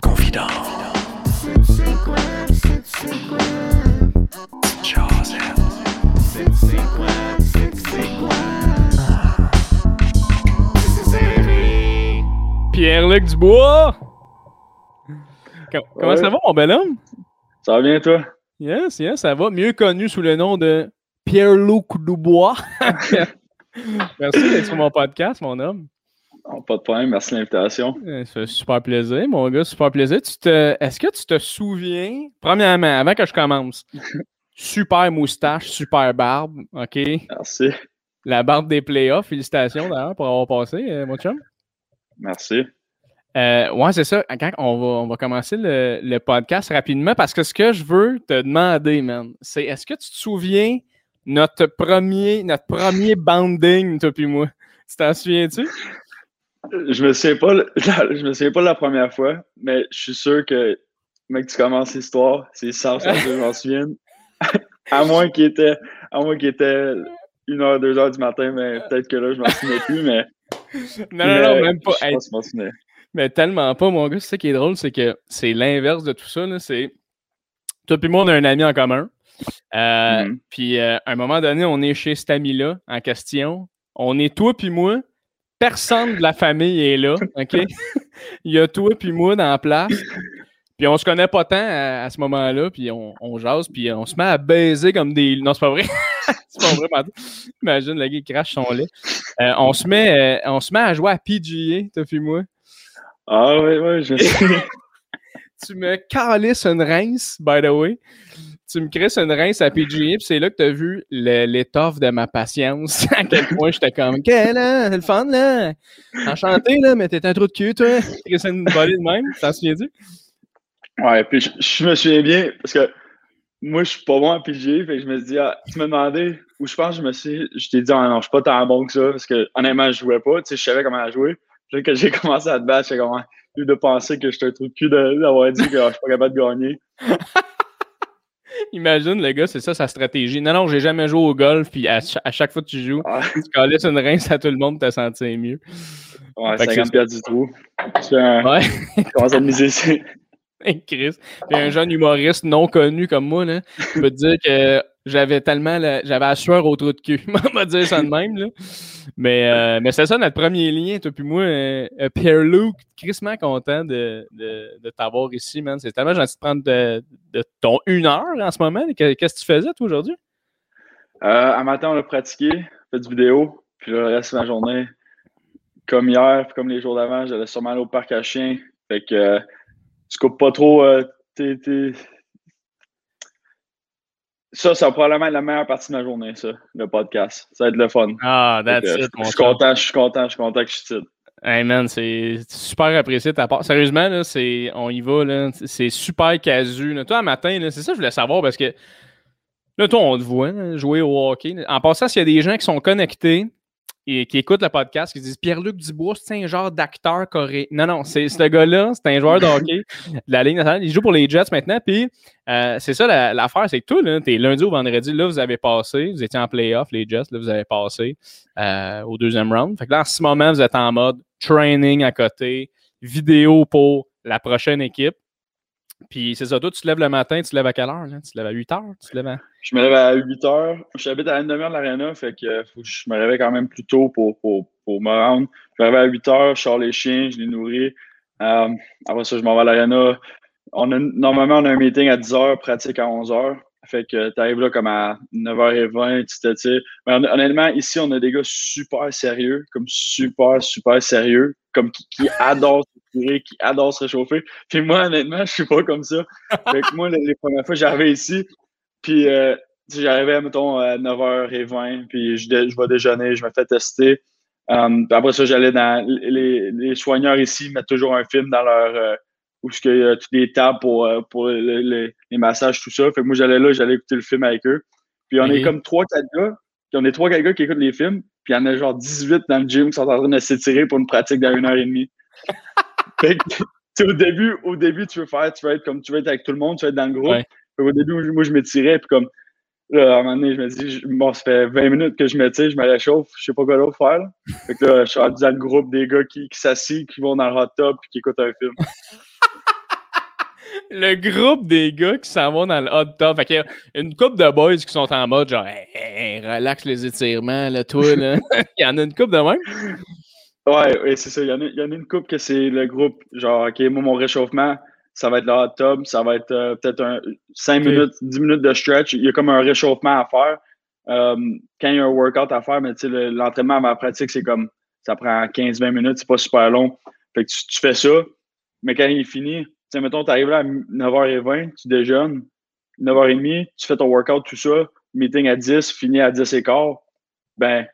Confident. Pierre-Luc Dubois! Com- Comment Ouais. ça va, mon bel homme? Ça va bien, toi? Yes, yes, ça va. Mieux connu sous le nom de Pierre-Luc Dubois. Merci d'être sur mon podcast, mon homme. Pas de problème, merci de l'invitation. Euh, Ça fait super plaisir, mon gars, super plaisir. Tu te... Est-ce que tu te souviens, premièrement, avant que je commence, super moustache, super barbe, OK? Merci. La barbe des playoffs, félicitations d'ailleurs pour avoir passé, euh, mon chum. Merci. Euh, ouais, c'est ça. Quand on va, on va commencer le, le podcast rapidement parce que ce que je veux te demander, man, c'est est-ce que tu te souviens notre premier, notre premier banding, toi puis moi? Tu t'en souviens-tu? Je me souviens pas, je me souviens pas de la première fois, mais je suis sûr que, mec, tu commences l'histoire, c'est ça, ça, je m'en souviens. à moins qu'il était, à moins qu'il était une heure, deux heures du matin, mais peut-être que là, je m'en souviens plus, mais. Non, non, non, même pas. Je Hey, pense que je m'en souvenais. mais tellement pas, mon gars. C'est ça qui est drôle, c'est que c'est l'inverse de tout ça. là, C'est toi puis moi, on a un ami en commun. Euh, Mhm. Puis euh, à un moment donné, on est chez cet ami-là en question. On est toi puis moi. Personne de la famille est là, OK? Il y a toi puis moi dans la place. Puis on se connaît pas tant à, à ce moment-là, puis on, on jase, puis on se met à baiser comme des... Non, c'est pas vrai. c'est pas vrai, pardon. Imagine, le gars, il crache son lait. Euh, on, se met, euh, on se met à jouer à PGA, toi puis moi. Ah, ouais, ouais, je souviens. Tu me calisses une rince, by the way. Tu me crisses une rince à PGA, puis c'est là que tu as vu l'étoffe de ma patience. à quel point j'étais comme, OK, là, c'est le fun, là. Enchanté, là, mais t'es un trou de cul, toi. Crisser une volée de même, t'en souviens-tu? Ouais, puis je, je me souviens bien, parce que moi, je suis pas bon à PG, fait que je me suis dit, ah, tu m'as demandé, ou je pense que je me suis, je t'ai dit, ah non, je suis pas tant bon que ça, parce que honnêtement, je jouais pas, tu sais, je savais comment jouer. Puis là, quand j'ai commencé à te battre, j'étais comme, lieu de penser que j'étais un trou de cul d'avoir dit que ah, je suis pas capable de gagner. Imagine, le gars, c'est ça sa stratégie. Non, non, j'ai jamais joué au golf, puis à, cha- à chaque fois que tu joues, Ah, tu calisses une rince à tout le monde, te sentir mieux. ouais, Fait que 50 c'est- piastres du trou. Fais un- Ouais. je commence à miser ici. Chris. Puis un jeune humoriste non connu comme moi, là, je peux te dire que j'avais tellement la- j'avais sueur au trou de cul. On va dire ça de même. Là. Mais, euh, mais c'est ça notre premier lien, toi puis moi. euh, euh, Pierre-Luc, crissement content de, de, de t'avoir ici, man. C'est tellement gentil de prendre de, ton une heure en ce moment. Que- Qu'est-ce que tu faisais, toi, aujourd'hui? Un matin, on a pratiqué, fait du vidéo, puis le reste de ma journée, comme hier, puis comme les jours d'avant, j'allais sûrement aller au parc à chiens. Fait que tu coupes pas trop tes- Ça, ça va probablement être la meilleure partie de ma journée, ça, le podcast. Ça va être le fun. Ah, that's je, it, je suis content, je suis content, je suis content que je suis. Hey man, c'est super apprécié de ta part. Sérieusement, là, c'est, on y va, là. C'est super casu. là. Toi, un matin, là, c'est ça que je voulais savoir parce que là, toi, on te voit là, jouer au hockey. En passant, s'il y a des gens qui sont connectés et qui écoutent le podcast, qui disent Pierre-Luc Dubois, c'est un genre d'acteur coréen. Non, non, c'est ce gars-là, c'est un joueur de hockey de la Ligue nationale. Il joue pour les Jets maintenant. Puis euh, c'est ça la- l'affaire, c'est que toi, là, t'es lundi au vendredi, là, vous avez passé, vous étiez en playoff, les Jets, là, vous avez passé euh, au deuxième round. Fait que là, en ce moment, vous êtes en mode training à côté, vidéo pour la prochaine équipe. Puis c'est ça, toi, tu te lèves le matin, tu te lèves à quelle heure? Là? Tu te lèves à 8 heures? Tu te lèves à... Je me lève à 8 heures. J'habite à une demi-heure de l'aréna, fait euh, que je me réveille quand même plus tôt pour, pour, pour me rendre. Je me réveille à 8 heures, je sors les chiens, je les nourris. Euh, après ça, je m'en vais à l'aréna. Normalement, on a un meeting à 10 heures, pratique à 11 heures. Fait que tu arrives là comme à 9h20, tu t'étires. Mais hon- honnêtement, ici, on a des gars super sérieux, comme super, super sérieux, comme qui, qui adorent se tirer, qui adorent se réchauffer. Puis moi, honnêtement, je suis pas comme ça. Fait que moi, les, les premières fois, j'arrivais ici, puis euh, j'arrivais, mettons, à 9h20, puis je, vais déjeuner, je me fais tester. Um, puis après ça, j'allais dans les, les soigneurs ici mettent toujours un film dans leur euh, où il y a toutes les tables pour, euh, pour le- le- les massages, tout ça. Fait que moi, j'allais là, j'allais écouter le film avec eux. Puis on est Ok. comme 3-4 gars, puis on est 3-4 gars qui écoutent les films, puis il y en a genre 18 dans le gym qui sont en train de s'étirer pour une pratique d'une heure et demie. fait que, tu sais, au début, au début, tu veux faire, tu veux être comme tu veux être avec tout le monde, tu veux être dans le groupe. Ouais. Fait qu'au début, moi, je m'étirais, puis comme Là, à un moment donné, je me dis, bon, ça fait 20 minutes que je me tire, je me réchauffe, je sais pas quoi d'autre faire. Fait que là, je suis dans le groupe des gars qui, qui s'assient, qui vont dans le hot tub et qui écoutent un film. le groupe des gars qui s'en vont dans le hot tub. Fait qu'il y a une couple de boys qui sont en mode genre, hey, relax les étirements, là, toi, là. il y en a une couple de même? Ouais, ouais c'est ça. Il y, en a, il y en a une couple que c'est le groupe, genre, OK, moi, mon réchauffement, ça va être le hot tub, ça va être euh, peut-être 5 minutes, 10 minutes de stretch. Il y a comme un réchauffement à faire. Euh, quand il y a un workout à faire, mais l'entraînement à ma pratique, c'est comme ça prend 15-20 minutes, c'est pas super long. Fait que tu, fais ça, mais quand il est fini, tu mettons, tu arrives là à 9h20, tu déjeunes, 9h30, tu fais ton workout, tout ça, meeting à 10, fini à 10 et quart, ben,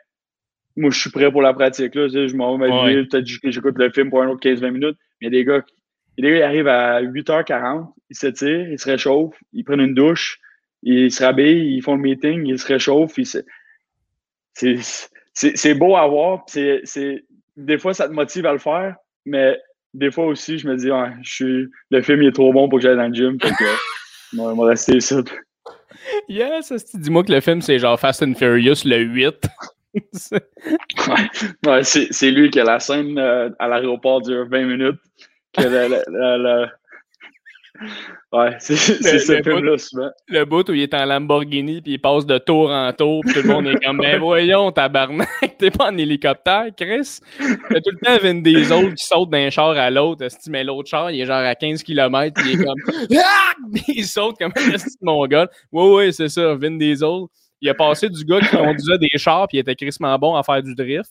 moi, je suis prêt pour la pratique. Là, je m'en vais m'habiller, peut-être que j'écoute le film pour un autre 15-20 minutes. Mais il y a des gars, il a des gars, ils arrivent à 8h40, ils s'étirent, ils se réchauffent, ils prennent une douche, ils se rhabillent, ils font le meeting, ils se réchauffent. C'est beau à voir. Des fois, ça te motive à le faire, mais des fois aussi, je me dis, je suis, le film est trop bon pour que j'aille dans le gym. Donc, on va rester ici. Yes, dis-moi que le film, c'est genre Fast and Furious, le 8. ouais, c'est lui qui a la scène euh, à l'aéroport dure 20 minutes. Que Ouais, c'est ce film-là souvent. Le bout où il est en Lamborghini puis il passe de tour en tour puis tout le monde est comme Ben voyons, tabarnak, t'es pas en hélicoptère, Chris. T'as tout le temps Vin Diesel qui saute d'un char à l'autre. Mais l'autre char, il est genre à 15 km puis il est comme ah! Il saute comme un petit mongol. Oui, oui, c'est ça, Vin Diesel. Il a passé du gars qui conduisait des chars puis il était crissement bon à faire du drift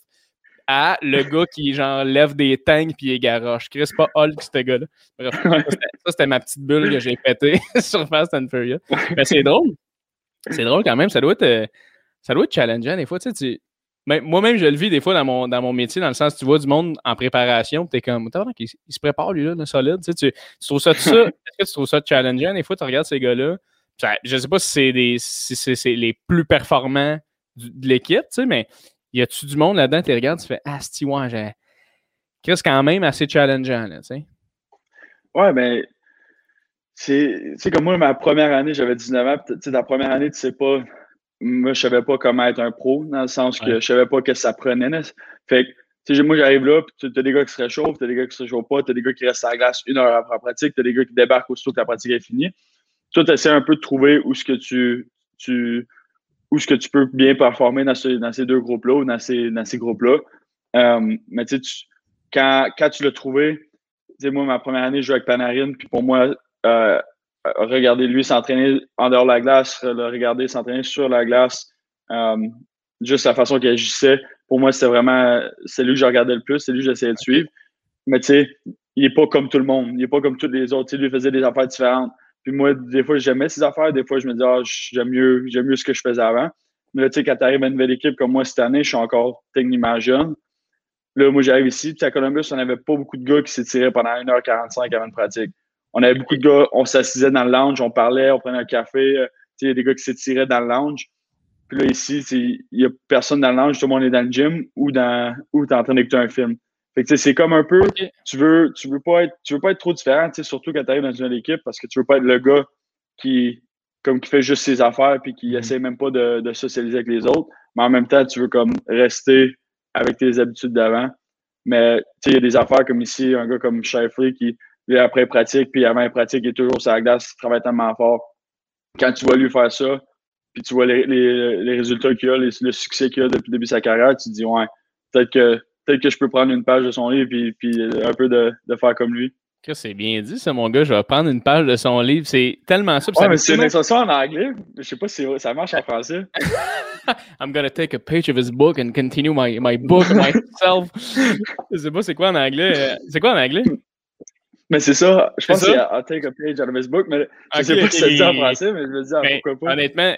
à le gars qui genre lève des tanks puis il garoche. Chris, pas Hulk, ce gars-là. Bref, ça, c'était ma petite bulle que j'ai pété sur Fast and Furious. Mais c'est drôle. C'est drôle quand même. Ça doit être, euh, ça doit être challengeant des fois. Tu sais, moi-même, je le vis des fois dans mon, dans mon métier, dans le sens tu vois du monde en préparation, tu es comme, il, il, se prépare lui là, de solide. Tu, sais, tu, trouves ça, ça? Est-ce que tu trouves ça challengeant? Des fois, tu regardes ces gars-là. Je sais pas si c'est des si c'est les plus performants de l'équipe, tu sais, mais y a-tu du monde là-dedans, tu regardes, tu fais Ah, c'est ouais, j'ai. c'est quand même assez challengeant, là, tu sais. Ouais, mais ben, c'est comme moi, ma première année, j'avais 19 ans, tu sais, la première année, tu sais pas. Moi, je savais pas comment être un pro, dans le sens que je savais pas que ça prenait. Fait que, tu sais, moi, j'arrive là, puis tu as des gars qui se réchauffent, tu as des gars qui se réchauffent pas, tu as des gars qui restent à la glace une heure après la pratique, tu as des gars qui débarquent aussitôt que la pratique est finie. Toi, tu essaies un peu de trouver où ce que tu, tu, où ce que tu peux bien performer dans, dans ces deux groupes-là ou dans ces, dans ces groupes-là. Euh, mais tu sais, quand, quand tu l'as trouvé, moi, ma première année, je jouais avec Panarin, puis pour moi, euh, regarder lui s'entraîner en dehors de la glace, le regarder s'entraîner sur la glace, euh, juste la façon qu'il agissait, pour moi, c'était vraiment, c'est lui que je regardais le plus, c'est lui que j'essayais de suivre. Mais tu sais, il n'est pas comme tout le monde, il n'est pas comme tous les autres, tu sais, lui faisait des affaires différentes. Puis moi, des fois, j'aimais ces affaires. Des fois, je me dis, ah, j'aime mieux, j'aime mieux ce que je faisais avant. Mais là, tu sais, quand tu arrives à une nouvelle équipe comme moi cette année, je suis encore techniquement jeune. Là, moi, j'arrive ici. Puis à Columbus, on n'avait pas beaucoup de gars qui s'étiraient pendant 1h45 avant une pratique. On avait beaucoup de gars, on s'assisait dans le lounge, on parlait, on prenait un café. Euh, tu sais, il y a des gars qui s'étiraient dans le lounge. Puis là, ici, il n'y a personne dans le lounge, tout le monde est dans le gym ou dans ou tu es en train d'écouter un film. Fait que c'est comme un peu, tu veux, tu veux pas être, tu veux pas être trop différent, surtout quand tu arrives dans une équipe parce que tu veux pas être le gars qui, comme qui fait juste ses affaires puis qui mm-hmm. essaie même pas de, de, socialiser avec les autres. Mais en même temps, tu veux comme rester avec tes habitudes d'avant. Mais tu sais, il y a des affaires comme ici, un gars comme Shifley qui, lui, après pratique, puis avant pratique, il est toujours sur la glace, il travaille tellement fort. Quand tu vois lui faire ça, puis tu vois les, les, les résultats qu'il a, le succès qu'il a depuis le début de sa carrière, tu te dis, ouais, peut-être que peut-être que je peux prendre une page de son livre et puis un peu de, de faire comme lui. C'est bien dit, ça, mon gars. Je vais prendre une page de son livre. C'est tellement ça. Ouais, mais c'est une expression en anglais. Je sais pas si ça marche en français. I'm gonna take a page of his book and continue my, my book myself. je sais pas c'est quoi en anglais. C'est quoi en anglais? Mais c'est ça. Je pense y a I'll take a page out of his book, mais je sais pas si ça se dit en français, mais je me dis ah, ben, pourquoi pas? Honnêtement,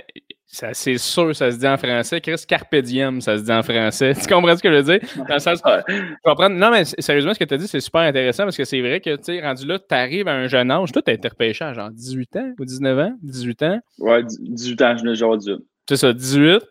c'est sûr ça se dit en français. Chris Carpe diem, ça se dit en français. Tu comprends ce que je veux dire? Dans le sens, je Non, mais sérieusement, ce que tu as dit, c'est super intéressant parce que c'est vrai que, tu sais, rendu là, tu arrives à un jeune âge. Toi, tu as été repêché à genre 18 ans ou 19 ans? 18 ans? Ouais, 18 ans, je l'ai genre 18. C'est ça, 18.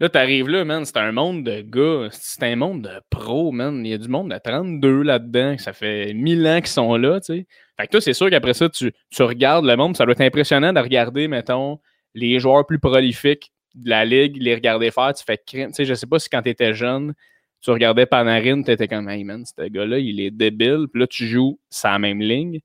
Là, tu arrives là, man, c'est un monde de gars, c'est un monde de pros, man. Il y a du monde de 32 là-dedans, ça fait 1000 ans qu'ils sont là, tu sais. Fait que toi, c'est sûr qu'après ça, tu, tu regardes le monde, ça doit être impressionnant de regarder, mettons, les joueurs plus prolifiques de la ligue, les regarder faire, tu fais crime. Tu sais, je sais pas si quand tu étais jeune, tu regardais Panarin, tu étais comme, hey man, ce gars-là, il est débile. Puis là, tu joues sa même ligne.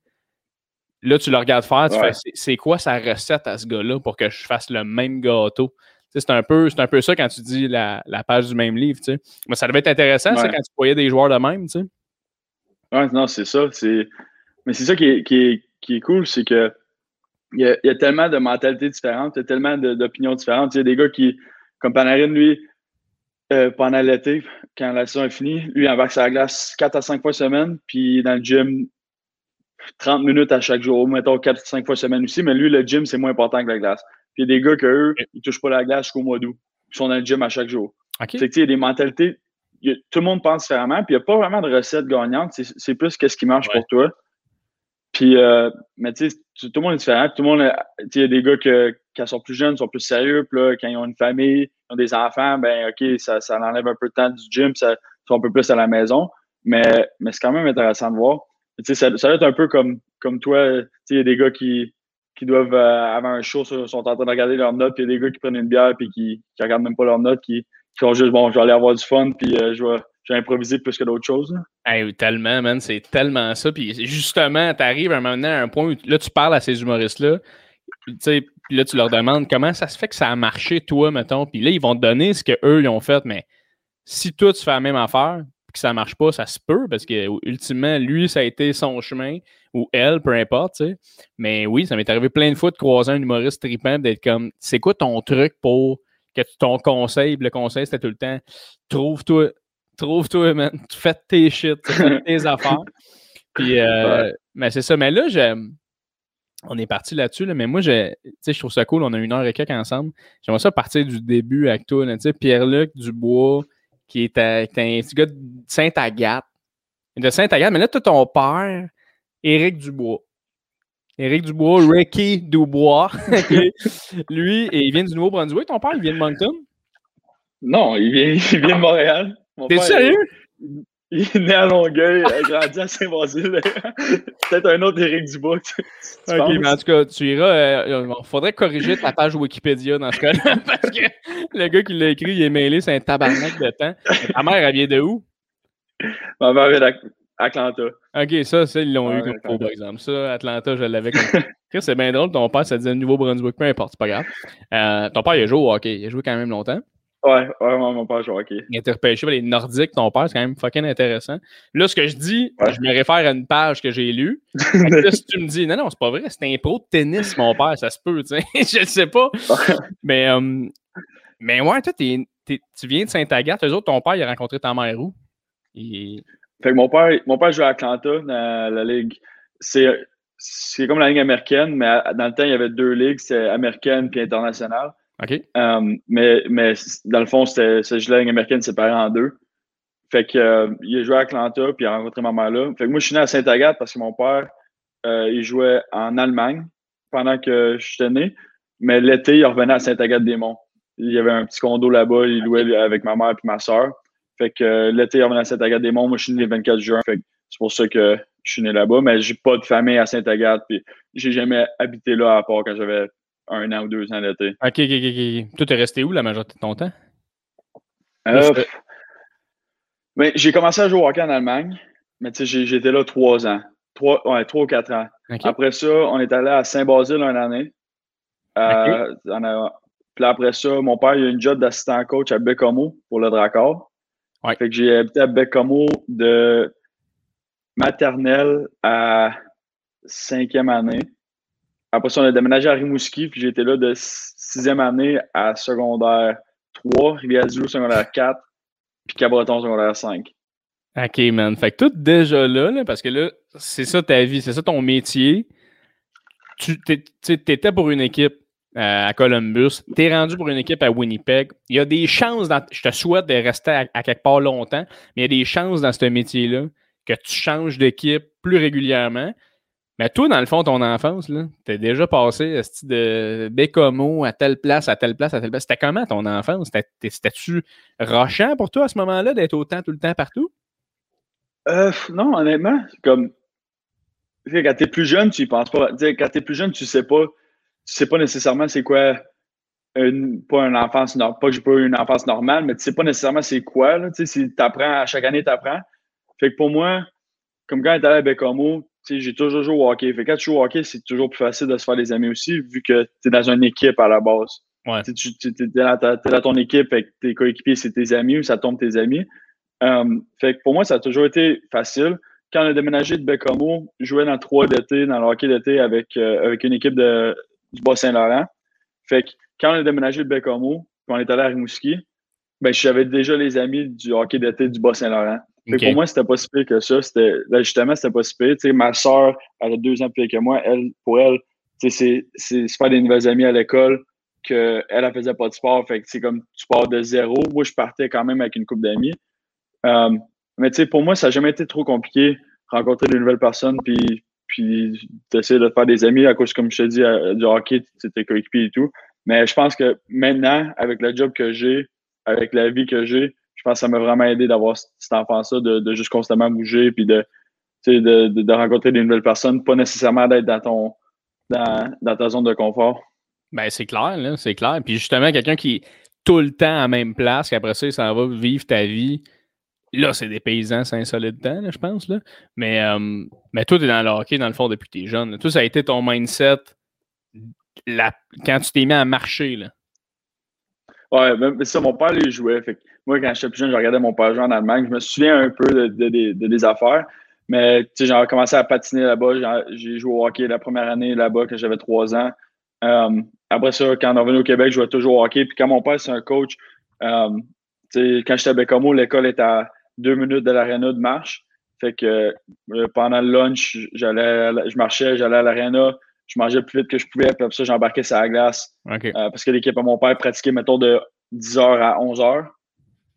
Là, tu le regardes faire, tu fais, c'est quoi sa recette à ce gars-là pour que je fasse le même gâteau? C'est un, peu, un peu ça quand tu dis la, page du même livre. sais. Mais ça devait être intéressant, c'est quand tu voyais des joueurs de même. tu sais. Ouais, non, c'est ça. Mais c'est ça qui est, qui est, cool, c'est que il y, a, tellement de mentalités différentes, il y a tellement d'opinions différentes. Il y a des gars qui, comme Panarin, lui, euh, pendant l'été, quand la saison est finie, lui, il embarque sa glace 4 à 5 fois semaine, puis dans le gym, 30 minutes à chaque jour, mettons 4 à 5 fois semaine aussi, mais lui, le gym, c'est moins important que la glace. Puis il y a des gars qu'eux, ils touchent pas la glace jusqu'au mois d'août. Ils sont dans le gym à chaque jour. Okay. C'est il y a des mentalités, tout le monde pense différemment, puis il n'y a pas vraiment de recette gagnante, c'est plus qu'est-ce qui marche pour toi. Puis, euh, mais tu sais, tout le monde est différent. Tout le monde, il y a des gars que, qui sont plus jeunes, sont plus sérieux. Puis là, quand ils ont une famille, ils ont des enfants, ben OK, ça, ça enlève un peu de temps du gym, ça sont un peu plus à la maison. Mais, mais c'est quand même intéressant de voir. Tu sais, ça, ça va être un peu comme, comme toi. Tu sais, il y a des gars qui, qui doivent euh, avoir un show, sont en train de regarder leurs notes, puis il y a des gars qui prennent une bière puis qui, qui regardent même pas leurs notes, qui, qui font juste bon, je vais aller avoir du fun, puis euh, je vais j'ai improvisé plus que d'autres choses. tellement, man, c'est tellement ça. Puis justement, tu arrives à un moment à un point où là, tu parles à ces humoristes-là. Puis là, tu leur demandes comment ça se fait que ça a marché, toi, mettons. Puis là, ils vont te donner ce qu'eux, ils ont fait. Mais si toi, tu fais la même affaire, puis que ça marche pas, ça se peut, parce que ultimement, lui, ça a été son chemin, ou elle, peu importe, tu sais. Mais oui, ça m'est arrivé plein de fois de croiser un humoriste tripant, d'être comme, c'est quoi ton truc pour que ton conseil, le conseil, c'était tout le temps, trouve-toi Trouve-toi, man. Tu fais tes shit, fais tes affaires. Puis, euh, mais c'est ça. Mais là, on est parti là-dessus, là, mais moi, je, je trouve ça cool. On a une heure et quelques ensemble. J'aimerais ça partir du début avec toi. Pierre-Luc Dubois, qui est, un petit gars de Sainte-Agathe. De Sainte-Agathe, mais là, tu as ton père, Éric Dubois. Éric Dubois, Ricky Dubois. Lui, et il vient du Nouveau-Brunswick. Ton père, il vient de Moncton? Non, il vient, il vient de Montréal. T'es sérieux? Il, est né à Longueuil, a grandi à Saint-Basile. Peut-être un autre Éric Dubois. ok, mais en tout cas, tu iras. Il euh, faudrait corriger ta page Wikipédia dans ce cas-là. parce que le gars qui l'a écrit, il est mêlé, c'est un tabarnak de temps. Ta mère, elle vient de où? Ma mère vient d'Atlanta. Ok, ça, ça ils l'ont eu comme faux, par exemple. Ça, Atlanta, je l'avais comme. c'est bien drôle, ton père, ça disait Nouveau-Brunswick, peu importe, c'est pas grave. Euh, ton père, il a joué au hockey. Il a joué quand même longtemps. Ouais, ouais, mon père joue hockey. Il repêché par les Nordiques, ton père, c'est quand même fucking intéressant. Là, ce que je dis, je me réfère à une page que j'ai lue. là, si tu me dis, non, non, c'est pas vrai, c'est un pro de tennis, mon père, ça se peut, tu sais. je ne sais pas. mais, euh, mais ouais, toi, tu viens de Saint-Agathe. Eux autres, ton père, il a rencontré ta mère où? Fait que mon père, mon père joue à Atlanta dans la ligue. C'est comme la ligue américaine, mais dans le temps, il y avait deux ligues, c'est américaine puis internationale. OK. Euh, mais, mais dans le fond, c'était la ligue américaine séparée en deux. Fait que euh, il a joué à Atlanta, puis il a rencontré ma mère là. Fait que moi, je suis né à Saint-Agathe parce que mon père, euh, il jouait en Allemagne pendant que je suis né. Mais l'été, il revenait à Saint-Agathe-des-Monts. Il y avait un petit condo là-bas, il louait avec ma mère et ma soeur. Fait que l'été, il revenait à Saint-Agathe-des-Monts. Moi, je suis né le 24 juin. Fait que c'est pour ça que je suis né là-bas. Mais j'ai pas de famille à Saint-Agathe, puis j'ai jamais habité là à part quand j'avais un an ou deux ans d'été. OK, OK, OK. Toi, t'es resté où la majorité de ton temps? Euh, mais j'ai commencé à jouer au hockey en Allemagne, mais tu sais, j'étais là trois ans. Trois, ouais, trois ou quatre ans. Après ça, on est allé à Saint-Basile une année. Euh, puis après ça, mon père, il a une job d'assistant coach à Bécomo pour le Dracor. Fait que j'ai habité à Bécomo de maternelle à cinquième année. Après ça, on a déménagé à Rimouski, puis j'étais là de sixième année à secondaire 3, Rivière-du-Loup secondaire 4, puis Cabreton secondaire 5. OK, man. Fait que tout déjà là, parce que là, c'est ça ta vie, c'est ça ton métier. Tu étais pour une équipe euh, à Columbus, tu es rendu pour une équipe à Winnipeg. Il y a des chances, dans, je te souhaite de rester à, quelque part longtemps, mais il y a des chances dans ce métier-là que tu changes d'équipe plus régulièrement. Mais toi, dans le fond, ton enfance, tu es déjà passé de Bécomo à telle place, à telle place, à telle place. C'était comment ton enfance? C'était-tu rochant pour toi à ce moment-là d'être autant tout le temps partout? Euh, non, honnêtement, comme quand tu es plus jeune, tu y penses pas. quand tu es plus jeune, tu sais pas, tu sais pas nécessairement c'est quoi pas une enfance, pas que j'ai pas eu une enfance normale, mais tu sais pas nécessairement c'est quoi. Là, si à chaque année, tu apprends. Fait que pour moi, comme quand j'étais à Bécamo, j'ai toujours joué au hockey. Fait que quand tu joues au hockey, c'est toujours plus facile de se faire des amis aussi, vu que tu es dans une équipe à la base. Ouais. Tu es, dans ton équipe avec tes coéquipiers, c'est tes amis ou ça tombe tes amis. Um, fait que pour moi, ça a toujours été facile. Quand on a déménagé de Bécamo, je jouais dans trois d'été, dans le hockey d'été avec, euh, avec une équipe de, du Bas-Saint-Laurent. Fait que quand on a déménagé de Bécamo, puis on est allé à Rimouski, ben, j'avais déjà les amis du hockey d'été du Bas-Saint-Laurent. Pour moi, c'était pas si pire que ça. C'était, là, justement, c'était pas si pire. sais, ma soeur, elle a deux ans plus que moi. Elle, pour elle, c'est, c'est se faire des nouvelles amies à l'école qu'elle, elle faisait pas de sport. Fait que c'est comme tu pars de zéro. Moi, je partais quand même avec une couple d'amis. Euh, mais tu sais, pour moi, ça n'a jamais été trop compliqué rencontrer de nouvelles personnes puis, puis d'essayer de faire des amis à cause, comme je te dis, du hockey, c'était coéquipier et tout. Mais je pense que maintenant, avec le job que j'ai, avec la vie que j'ai, je pense que ça m'a vraiment aidé d'avoir cet enfant-là, de, juste constamment bouger, puis de, de, de, rencontrer des nouvelles personnes, pas nécessairement d'être dans ton dans, ta zone de confort. Ben, c'est clair, là, c'est clair. Puis justement, quelqu'un qui est tout le temps à la même place, qu'après ça, ça va vivre ta vie. Là, c'est des paysans, c'est insolite temps, je pense. Là. Mais, euh, mais toi, tu es dans le hockey, dans le fond, depuis que tu es jeune. Tout ça a été ton mindset quand tu t'es mis à marcher. Là. Ouais, mais ça, mon père les jouait. Fait moi, quand j'étais plus jeune, je regardais mon père jouer en Allemagne. Je me souviens un peu de, de, de, des affaires. Mais j'ai commencé à patiner là-bas. J'ai joué au hockey la première année là-bas quand j'avais trois ans. Euh, après ça, quand on est revenu au Québec, je jouais toujours au hockey. Puis quand mon père, c'est un coach, euh, quand j'étais à Bécomo, l'école était à deux minutes de l'aréna de marche. Fait que euh, pendant le lunch, j'allais, je marchais, j'allais à l'aréna, je mangeais le plus vite que je pouvais, puis après ça, j'embarquais sur la glace. Euh, parce que l'équipe à mon père pratiquait, mettons, de 10h à 11h.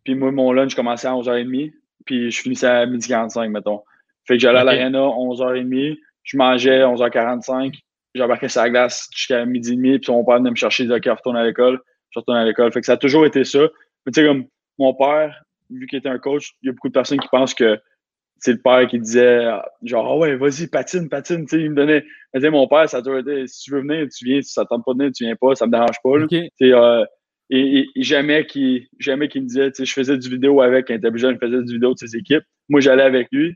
Puis moi, mon lunch commençait à 11h30, puis je finissais à 12h45, mettons. Fait que j'allais à l'aréna 11h30, je mangeais 11h45, j'embarquais sur la glace jusqu'à midi et demi, puis mon père venait me chercher, il disait, OK, retourne à l'école. Je retourne à l'école. Fait que ça a toujours été ça. Mais tu sais, comme mon père, vu qu'il était un coach, il y a beaucoup de personnes qui pensent que c'est le père qui disait genre ah ouais vas-y patine patine tu sais il me donnait il mon père ça a toujours été si tu veux venir tu viens si ça tente pas de venir tu viens pas ça me dérange pas euh, et, jamais qu'il jamais me disait tu sais je faisais du vidéo avec quand il était jeune je faisais du vidéo de ses équipes moi j'allais avec lui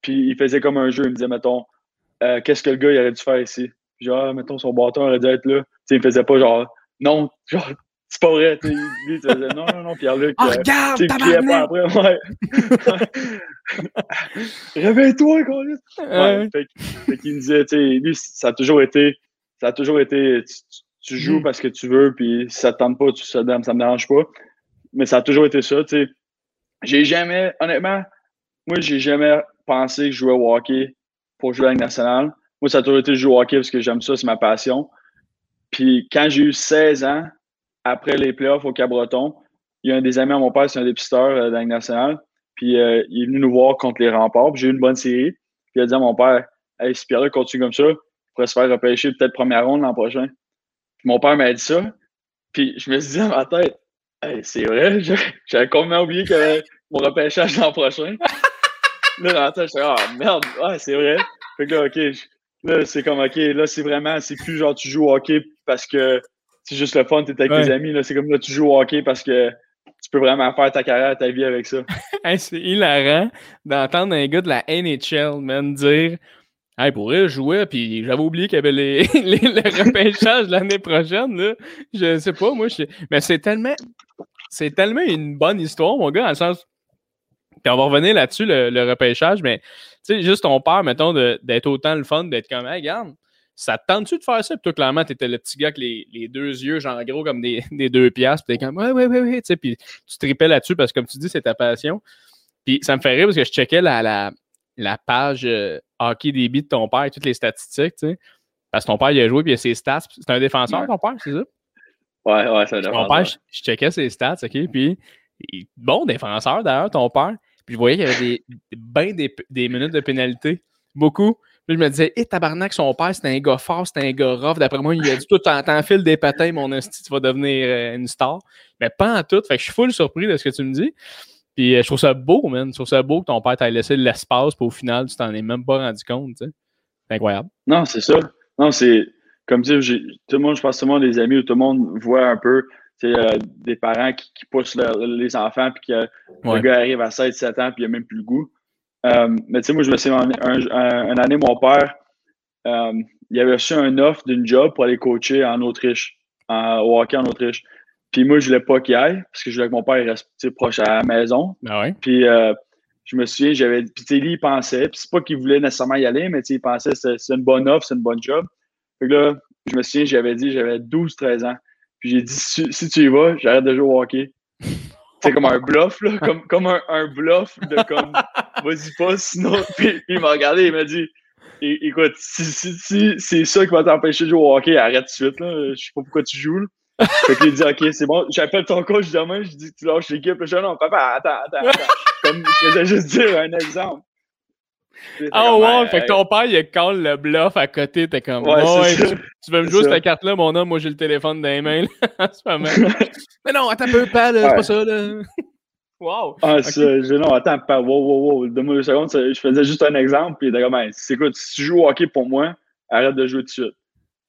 puis il faisait comme un jeu il me disait mettons euh, qu'est-ce que le gars il aurait dû faire ici? Genre ah, mettons son bâton aurait dû être là tu sais il faisait pas genre non genre c'est pas vrai. Lui, il disait non, non, non, Pierre-Luc. Oh, regarde, tu criais pas après. Ouais. Réveille-toi, quoi. Ouais. Fait, fait qu'il me disait, tu sais, lui, ça a toujours été, ça a toujours été, tu, joues mm. parce que tu veux, puis si ça te tente pas, tu, ça, ça me dérange pas. Mais ça a toujours été ça, tu sais. J'ai jamais, honnêtement, moi, j'ai jamais pensé que je jouais au hockey pour jouer à la nationale. Moi, ça a toujours été jouer au hockey parce que j'aime ça, c'est ma passion. Puis quand j'ai eu 16 ans, après les playoffs au Cabreton, il y a un des amis à mon père, c'est un dépisteur euh, de nationale. Puis euh, il est venu nous voir contre les remparts. J'ai eu une bonne série. Puis il a dit à mon père Hey, si Pierre continue comme ça, il pourrait se faire repêcher peut-être première ronde l'an prochain. Mon père m'a dit ça. Puis je me suis dit dans ma tête hey, c'est vrai, j'avais complètement oublié qu'il y avait mon repêchage l'an prochain. là, dans la tête, je Ah oh, merde, ouais, c'est vrai. Fait que là, OK, là, c'est comme OK, là, c'est vraiment, c'est plus genre tu joues au hockey parce que c'est juste le fun, tu es avec tes amis. C'est comme là, tu joues au hockey parce que tu peux vraiment faire ta carrière, ta vie avec ça. c'est hilarant d'entendre un gars de la NHL, man, dire Hey, pourrait jouer, puis j'avais oublié qu'il y avait les, les, le repêchage l'année prochaine, là. Je sais pas, moi, je... mais c'est tellement, c'est tellement une bonne histoire, mon gars, dans le sens, puis on va revenir là-dessus, le, repêchage, mais, tu sais, juste ton père, mettons, d'être autant le fun, d'être comme, hey, regarde, ça te tente-tu de faire ça? Puis toi, clairement, t'étais le petit gars avec les, les, deux yeux, genre gros comme des, des deux piastres. Puis t'es comme, ouais, ouais, ouais, ouais. Tu sais, puis tu tripais là-dessus parce que, comme tu dis, c'est ta passion. Puis ça me fait rire parce que je checkais la, la, la page euh, hockey débit de ton père et toutes les statistiques, tu sais. Parce que ton père, il a joué, puis il a ses stats. C'est un défenseur, ton père, c'est ça? Ouais, ouais, c'est un défenseur. Mon père, je, checkais ses stats, OK? Puis, bon défenseur, d'ailleurs, ton père. Puis je voyais qu'il y avait des, ben des, des minutes de pénalité. Beaucoup. Puis je me disais, hé, eh, tabarnak, son père, c'était un gars fort, c'était un gars rough. D'après moi, il a dit, tout fil des patins, mon esti, tu vas devenir euh, une star. Mais pas en tout. Fait que je suis full surpris de ce que tu me dis. Puis euh, je trouve ça beau, man. Je trouve ça beau que ton père t'ait laissé l'espace, pour au final, tu t'en es même pas rendu compte. C'est incroyable. Non, c'est ça. Non, c'est. comme tu sais, tout le monde, je pense que tout le monde, des amis, tout le monde voit un peu euh, des parents qui, poussent les enfants, puis que le gars arrive à 16-17 ans, puis il n'a même plus le goût. Euh, mais tu sais, moi, je me souviens, un, année, mon père, euh, il avait reçu un offre d'une job pour aller coacher en Autriche, en, au hockey en Autriche. Puis moi, je voulais pas qu'il aille, parce que je voulais que mon père reste proche à la maison. Ben puis je me souviens, j'avais. Puis lui, il pensait, puis c'est pas qu'il voulait nécessairement y aller, mais il pensait que c'est une bonne offre, c'est une bonne job. Fait que là, je me souviens, j'avais dit, j'avais 12-13 ans. Puis j'ai dit, si, tu y vas, j'arrête de jouer au hockey. C'est comme un bluff, là, comme, comme un, un bluff de comme, vas-y pas, sinon. Puis, il m'a regardé, il m'a dit, écoute, si, si, si c'est ça qui va t'empêcher de jouer au hockey, arrête tout de suite, là. Je sais pas pourquoi tu joues, là. Fait qu'il dit, OK, c'est bon, j'appelle ton coach demain, je dis, tu lâches l'équipe. Je dis, non, papa, attends, attends, attends. Comme, je faisais juste dire un exemple. Ah ouais, fait que ton père, il call le bluff à côté. T'es comme, ouais, tu, veux me jouer cette carte-là, mon homme? Moi, j'ai le téléphone dans les mains. Mais non, attends un peu, pas, c'est pas ça, là. Wow. Ah, okay. non, attends, pas, wow, wow, wow. Donne-moi deux secondes. Je faisais juste un exemple, puis il était comme, c'est quoi, si tu joues au hockey pour moi, arrête de jouer tout de suite.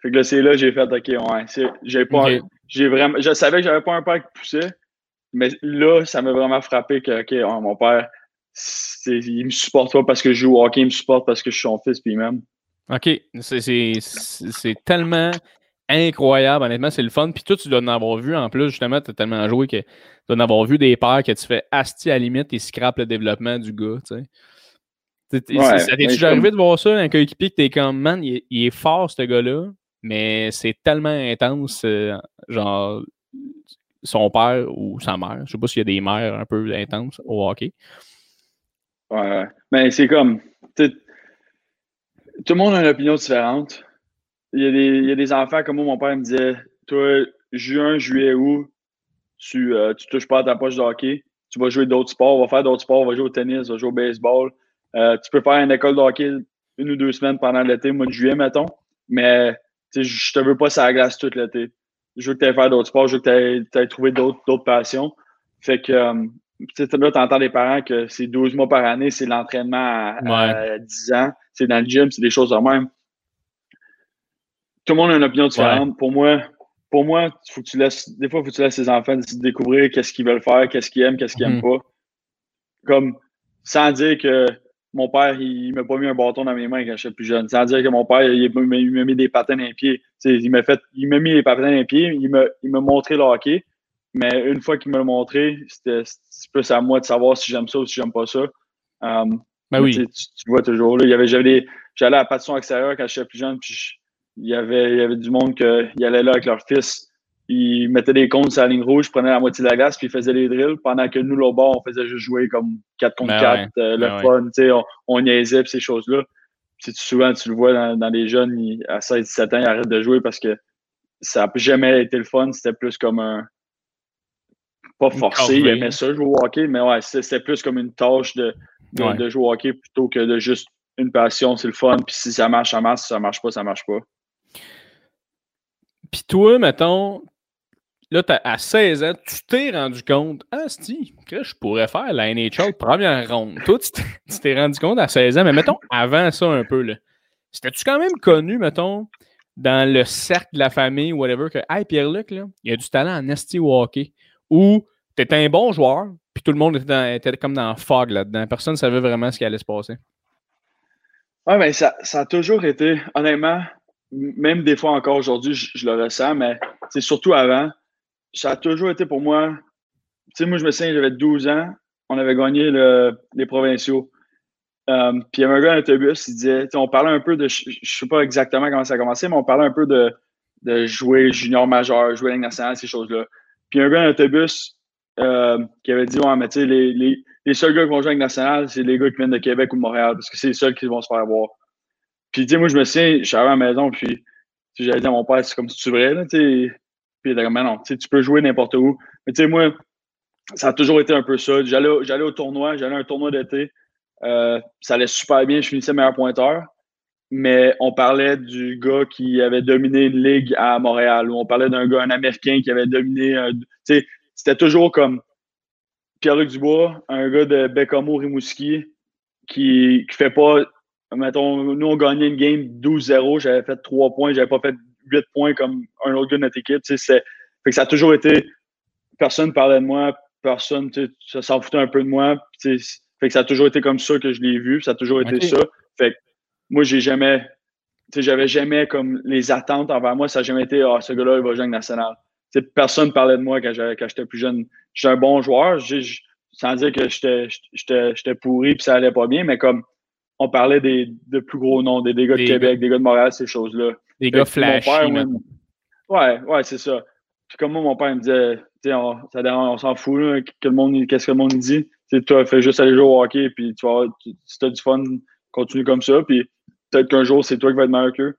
Fait que là, c'est là j'ai fait, OK, ouais, j'ai pas, j'ai vraiment, je savais que j'avais pas un père qui poussait, mais là, ça m'a vraiment frappé que, OK, mon père, il me supporte pas parce que je joue au hockey, il me supporte parce que je suis son fils, puis même. OK. C'est tellement incroyable, honnêtement, c'est le fun. Puis toi, tu dois en avoir vu en plus, justement, tu as tellement joué que tu dois en avoir vu des pères que tu fais asti à la limite et scrape le développement du gars, tu sais. ça t'est toujours arrivé de voir ça, un coéquipier que t'es comme, man, il est, fort, ce gars-là, mais c'est tellement intense, euh, genre, son père ou sa mère, je sais pas s'il y a des mères un peu intenses au hockey, Ouais, Mais c'est comme. Tout le monde a une opinion différente. Il y, a des, il y a des enfants comme moi, mon père me disait Toi, juin, juillet, août, tu, euh, tu touches pas à ta poche de hockey. Tu vas jouer d'autres sports, on va faire d'autres sports, on va jouer au tennis, on va jouer au baseball. Euh, tu peux faire une école de hockey une ou deux semaines pendant l'été, mois de juillet, mettons. Mais je te veux pas ça glace toute l'été. Je veux que tu ailles faire d'autres sports, je veux que tu ailles trouver d'autres passions. Fait que euh, là, tu entends des parents que c'est 12 mois par année, c'est l'entraînement à, 10 ans, c'est dans le gym, c'est des choses de même. Tout le monde a une opinion différente. Pour moi, pour moi, faut que tu laisses, des fois, il faut que tu laisses les enfants découvrir qu'est-ce qu'ils veulent faire, qu'est-ce qu'ils aiment, qu'est-ce qu'ils n'aiment mm-hmm. pas. Comme, sans dire que mon père, il m'a pas mis un bâton dans mes mains quand j'étais plus jeune. Sans dire que mon père, il m'a mis des patins dans les pieds. il m'a fait, il m'a mis les patins dans les pieds, il m'a montré le hockey. Mais une fois qu'il me l'a montré, c'était plus à moi de savoir si j'aime ça ou si j'aime pas ça. Um, ben oui. Tu, vois toujours. Là, il y avait, j'allais à la passion extérieure quand j'étais plus jeune, puis il, y avait, il y avait du monde qui allait là avec leur fils. Ils mettaient des comptes sur la ligne rouge, prenaient la moitié de la glace, puis ils faisaient les drills, pendant que nous, là bas, on faisait juste jouer comme 4 contre 4, ben euh, le ben fun, on, on niaisait, puis ces choses-là. Puis souvent, tu le vois dans, dans les jeunes, à 16-17 ans, ils arrêtent de jouer parce que ça n'a jamais été le fun. C'était plus comme un, pas forcé, il aimait ça jouer au hockey, mais ouais, c'était plus comme une tâche de, de, jouer au hockey plutôt que de juste une passion, c'est le fun, puis si ça marche, ça marche, si ça marche pas, ça marche pas. Puis toi, mettons, là, à 16 ans, tu t'es rendu compte, ah, si, je pourrais faire la NHL première ronde. Toi, tu t'es rendu compte à 16 ans, mais mettons, avant ça un peu, là, c'était-tu quand même connu, mettons, dans le cercle de la famille, whatever, que, hey, Pierre-Luc, là, il a du talent en esti hockey où tu étais un bon joueur, puis tout le monde était, comme dans fog là-dedans. Personne ne savait vraiment ce qui allait se passer. Oui, mais ça, ça, a toujours été, honnêtement, même des fois encore aujourd'hui, je, le ressens, mais c'est surtout avant, ça a toujours été pour moi. Tu sais, moi, je me souviens, j'avais 12 ans, on avait gagné les provinciaux. Euh, puis il y avait un gars dans l'autobus, il disait, on parlait un peu de, je, ne sais pas exactement comment ça a commencé, mais on parlait un peu de, de jouer junior majeur, jouer Ligue nationale, ces choses-là. Puis un gars dans l'autobus euh, qui avait dit Ouais, mais tu sais, les, les, seuls gars qui vont jouer avec National, c'est les gars qui viennent de Québec ou de Montréal, parce que c'est les seuls qui vont se faire voir. Puis tu sais, moi, je me souviens, je suis arrivé à la maison, puis j'avais dit à mon père, c'est comme si tu vrai, tu sais. Puis il comme, non, tu peux jouer n'importe où. Mais tu sais, moi, ça a toujours été un peu ça. J'allais au tournoi, j'allais à un tournoi d'été. Euh, ça allait super bien, je finissais meilleur pointeur mais on parlait du gars qui avait dominé une ligue à Montréal, ou on parlait d'un gars, un Américain qui avait dominé. sais, c'était toujours comme Pierre-Luc Dubois, un gars de Bécamo Rimouski, qui, qui fait pas. Mettons, nous, on gagnait une game 12-0, j'avais fait 3 points, j'avais pas fait 8 points comme un autre gars de notre équipe. Fait que ça a toujours été personne parlait de moi, personne ça s'en foutait un peu de moi. Fait que ça a toujours été comme ça que je l'ai vu, ça a toujours été ça. Fait que moi, j'ai jamais, j'avais jamais comme les attentes envers moi, ça n'a jamais été Ah, ce gars-là, il va jouer national. personne ne parlait de moi quand j'étais plus jeune. J'étais un bon joueur, sans dire que j'étais pourri et ça allait pas bien, mais comme on parlait des, de plus gros noms, des, gars de Québec, des gars de Montréal, ces choses-là. Des gars flash. ouais, ouais, c'est ça. Puis comme moi, mon père me disait, on, on s'en fout, là, que le monde, qu'est-ce que le monde dit. Tu toi, fais juste aller jouer au hockey, puis tu vas, si t'as du fun, continue comme ça, puis peut-être qu'un jour, c'est toi qui vas être meilleur qu'eux.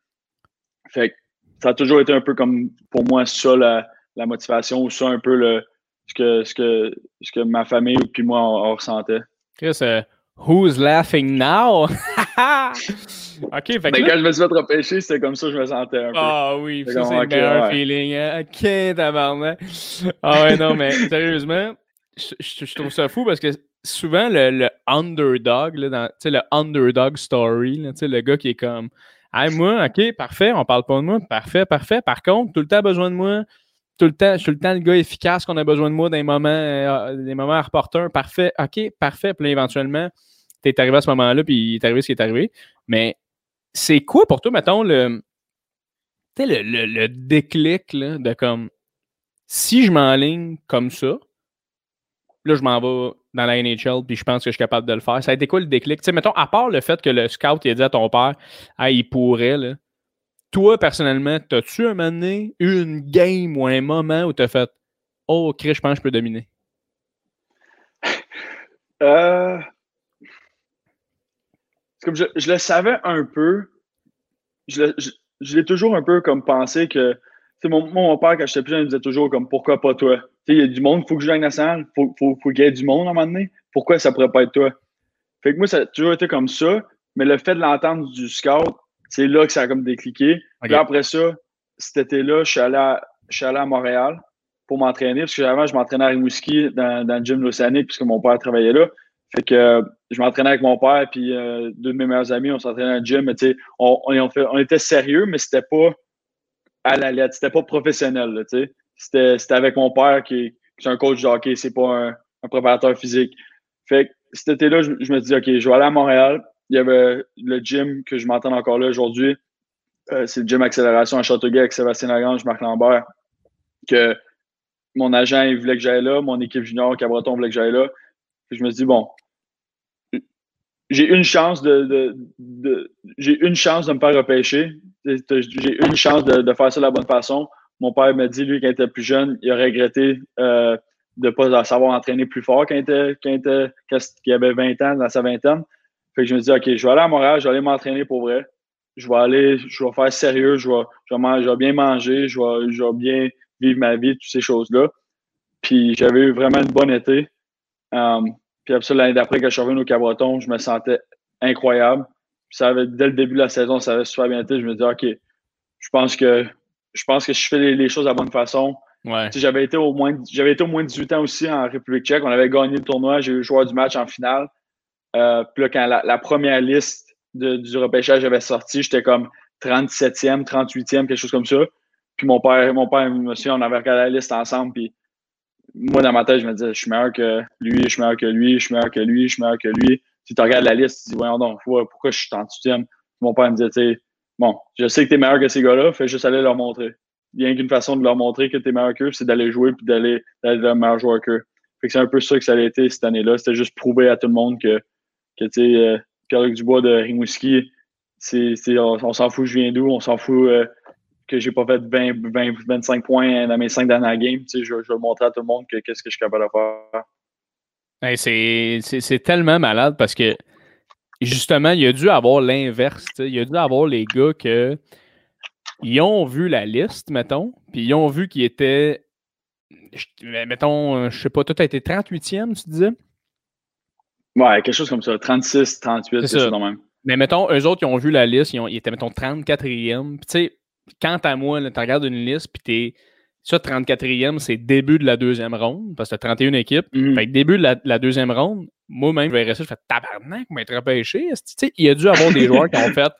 Fait que ça a toujours été un peu comme, pour moi, ça, la, la motivation, ou ça, un peu le, ce, que, ce, que, ce que ma famille puis moi, on, ressentait. Chris, euh, who's laughing now? OK, fait que. quand je me suis fait repêcher, c'était comme ça que je me sentais un peu. Ah oui, ça, c'est le meilleur feeling. Hein? OK, tabarnak. Ah ouais, non, mais sérieusement, je, trouve ça fou parce que souvent, le, underdog, là, dans, le underdog story, là, le gars qui est comme. Hey, moi, OK, parfait, on parle pas de moi. Parfait, parfait. Par contre, tout le temps besoin de moi. Tout le temps, je suis tout le temps le gars efficace qu'on a besoin de moi dans les moments, euh, des moments à Parfait, OK, parfait. Puis là, éventuellement, tu es arrivé à ce moment-là, puis il est arrivé ce qui est arrivé. Mais c'est quoi pour toi, mettons, le, le, le, déclic là, de comme si je m'enligne comme ça, là, je m'en vais dans la NHL, puis je pense que je suis capable de le faire. Ça a été quoi le déclic? Tu sais, mettons, à part le fait que le scout il a dit à ton père, ah, il pourrait, là. Toi, personnellement, as-tu un moment donné, une game ou un moment où tu as fait, oh, Chris, je pense que je peux dominer? Euh, comme je, le savais un peu, je, l'ai toujours un peu comme pensé que, mon, mon père, quand j'étais plus jeune, il me disait toujours comme pourquoi pas toi? Il y a du monde, il faut que je joue la salle, il faut, faut, faut qu'il y ait du monde à un moment donné. Pourquoi ça pourrait pas être toi? Fait que moi, ça a toujours été comme ça, mais le fait de l'entendre du scout, c'est là que ça a comme décliqué. après ça, cet été-là, je suis allé à, je suis allé à Montréal pour m'entraîner, parce que avant, je m'entraînais à Rimouski dans, dans le gym l'Océanique, puisque mon père travaillait là. Fait que je m'entraînais avec mon père puis euh, deux de mes meilleurs amis, on s'entraînait dans le gym, on, était sérieux, mais c'était pas à la lettre, c'était pas professionnel. C'était avec mon père qui qui est, un coach de hockey, c'est pas un, un, préparateur physique. Fait que cet été-là, je, me dis, OK, je vais aller à Montréal. Il y avait le gym que je m'entraîne encore là aujourd'hui. Euh, c'est le gym accélération à Châteauguay avec Sébastien Lagrange, Marc Lambert. Que mon agent, voulait que j'aille là. Mon équipe junior, Cabreton, voulait que j'aille là je me suis dit, bon, j'ai une chance de, j'ai une chance de me faire repêcher. J'ai une chance de, faire ça de la bonne façon. Mon père m'a dit, lui, quand il était plus jeune, il a regretté euh, de ne pas savoir entraîner plus fort quand il, était, quand, il avait 20 ans, dans sa vingtaine. Fait que je me dis, OK, je vais aller à Montréal, je vais aller m'entraîner pour vrai. Je vais aller, je vais faire sérieux, je vais, je vais, bien manger, je vais, je vais bien vivre ma vie, toutes ces choses-là. Puis j'avais eu vraiment une bonne été. Um, puis après ça, l'année d'après, quand je suis revenu au Cabreton, je me sentais incroyable. ça avait, dès le début de la saison, ça avait super bien été. Je me disais, OK, je pense que je pense que je fais les, choses de la bonne façon. J'avais été au moins j'avais été au moins 18 ans aussi en République tchèque. On avait gagné le tournoi. J'ai eu le joueur du match en finale. Euh, puis là, quand la, première liste du repêchage avait sorti, j'étais comme 37e, 38e, quelque chose comme ça. Puis mon père, mon père monsieur, on avait regardé la liste ensemble. Puis moi, dans ma tête, je me disais, je suis meilleur que lui, je suis meilleur que lui, je suis meilleur que lui, je suis meilleur que lui. Si tu regardes la liste, tu te dis, voyons donc, pourquoi je suis en deuxième? Mon père me disait, tu bon, je sais que tu es meilleur que ces gars-là, fais juste aller leur montrer. Il y a qu'une façon de leur montrer que tu es meilleur qu'eux, c'est d'aller jouer puis d'aller être le meilleur joueur qu'eux. Fait que c'est un peu ça que ça a été cette année-là. C'était juste prouver à tout le monde que, que tu sais, euh, Dubois de Rimouski, c'est, on, on s'en fout, je viens d'où, on s'en fout. Euh, que j'ai pas fait 20, 20, 25 points dans mes 5 dernières games. Je, je, vais montrer à tout le monde que qu'est-ce que je suis capable de faire. c'est tellement malade parce que justement, il a dû avoir l'inverse. Il a dû avoir les gars que ils ont vu la liste, mettons, puis ils ont vu qu'il était. Mettons, je sais pas, toi, tu as été 38e, tu disais? Ouais, quelque chose comme ça. 36, 38, c'est ça. même. Mais mettons, eux autres, ils ont vu la liste, ils, ont, ils étaient, mettons, 34e. Puis tu sais, quant à moi, tu regardes une liste, puis t'es. Ça, 34e, c'est début de la deuxième ronde, parce que tu as 31 équipes. Mhm. Fait que début de la, deuxième ronde, moi-même, je verrais ça, je fais tabarnak, être repêché. Il a dû avoir des joueurs qui ont fait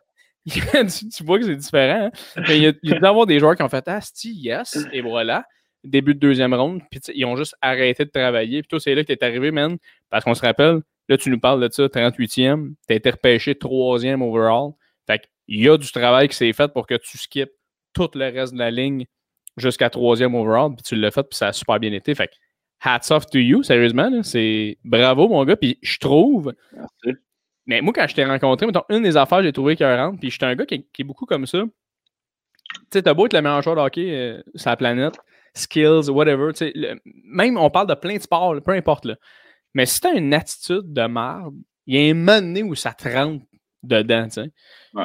tu, vois que c'est différent. Hein. Mais il y a, il y a avoir des joueurs qui ont fait Ah, yes, et voilà. Début de deuxième ronde, puis ils ont juste arrêté de travailler. Puis toi, c'est là que tu es arrivé, man. Parce qu'on se rappelle, là, tu nous parles de ça, 38e, tu as été repêché troisième overall. Qu'il y a du travail qui s'est fait pour que tu skippes tout le reste de la ligne jusqu'à troisième overall, puis tu l'as fait, puis ça a super bien été. Fait que hats off to you, sérieusement. C'est bravo, mon gars. Puis je trouve. Mais moi, quand je t'ai rencontré, une des affaires j'ai trouvé rentre, puis j'étais un gars qui, est beaucoup comme ça. Tu sais, t'as beau être le meilleur joueur de hockey euh, sur la planète, skills, whatever. même, on parle de plein de sports, peu importe. Là. Mais si t'as une attitude de merde, il y a un moment donné où ça te rentre dedans, tu sais.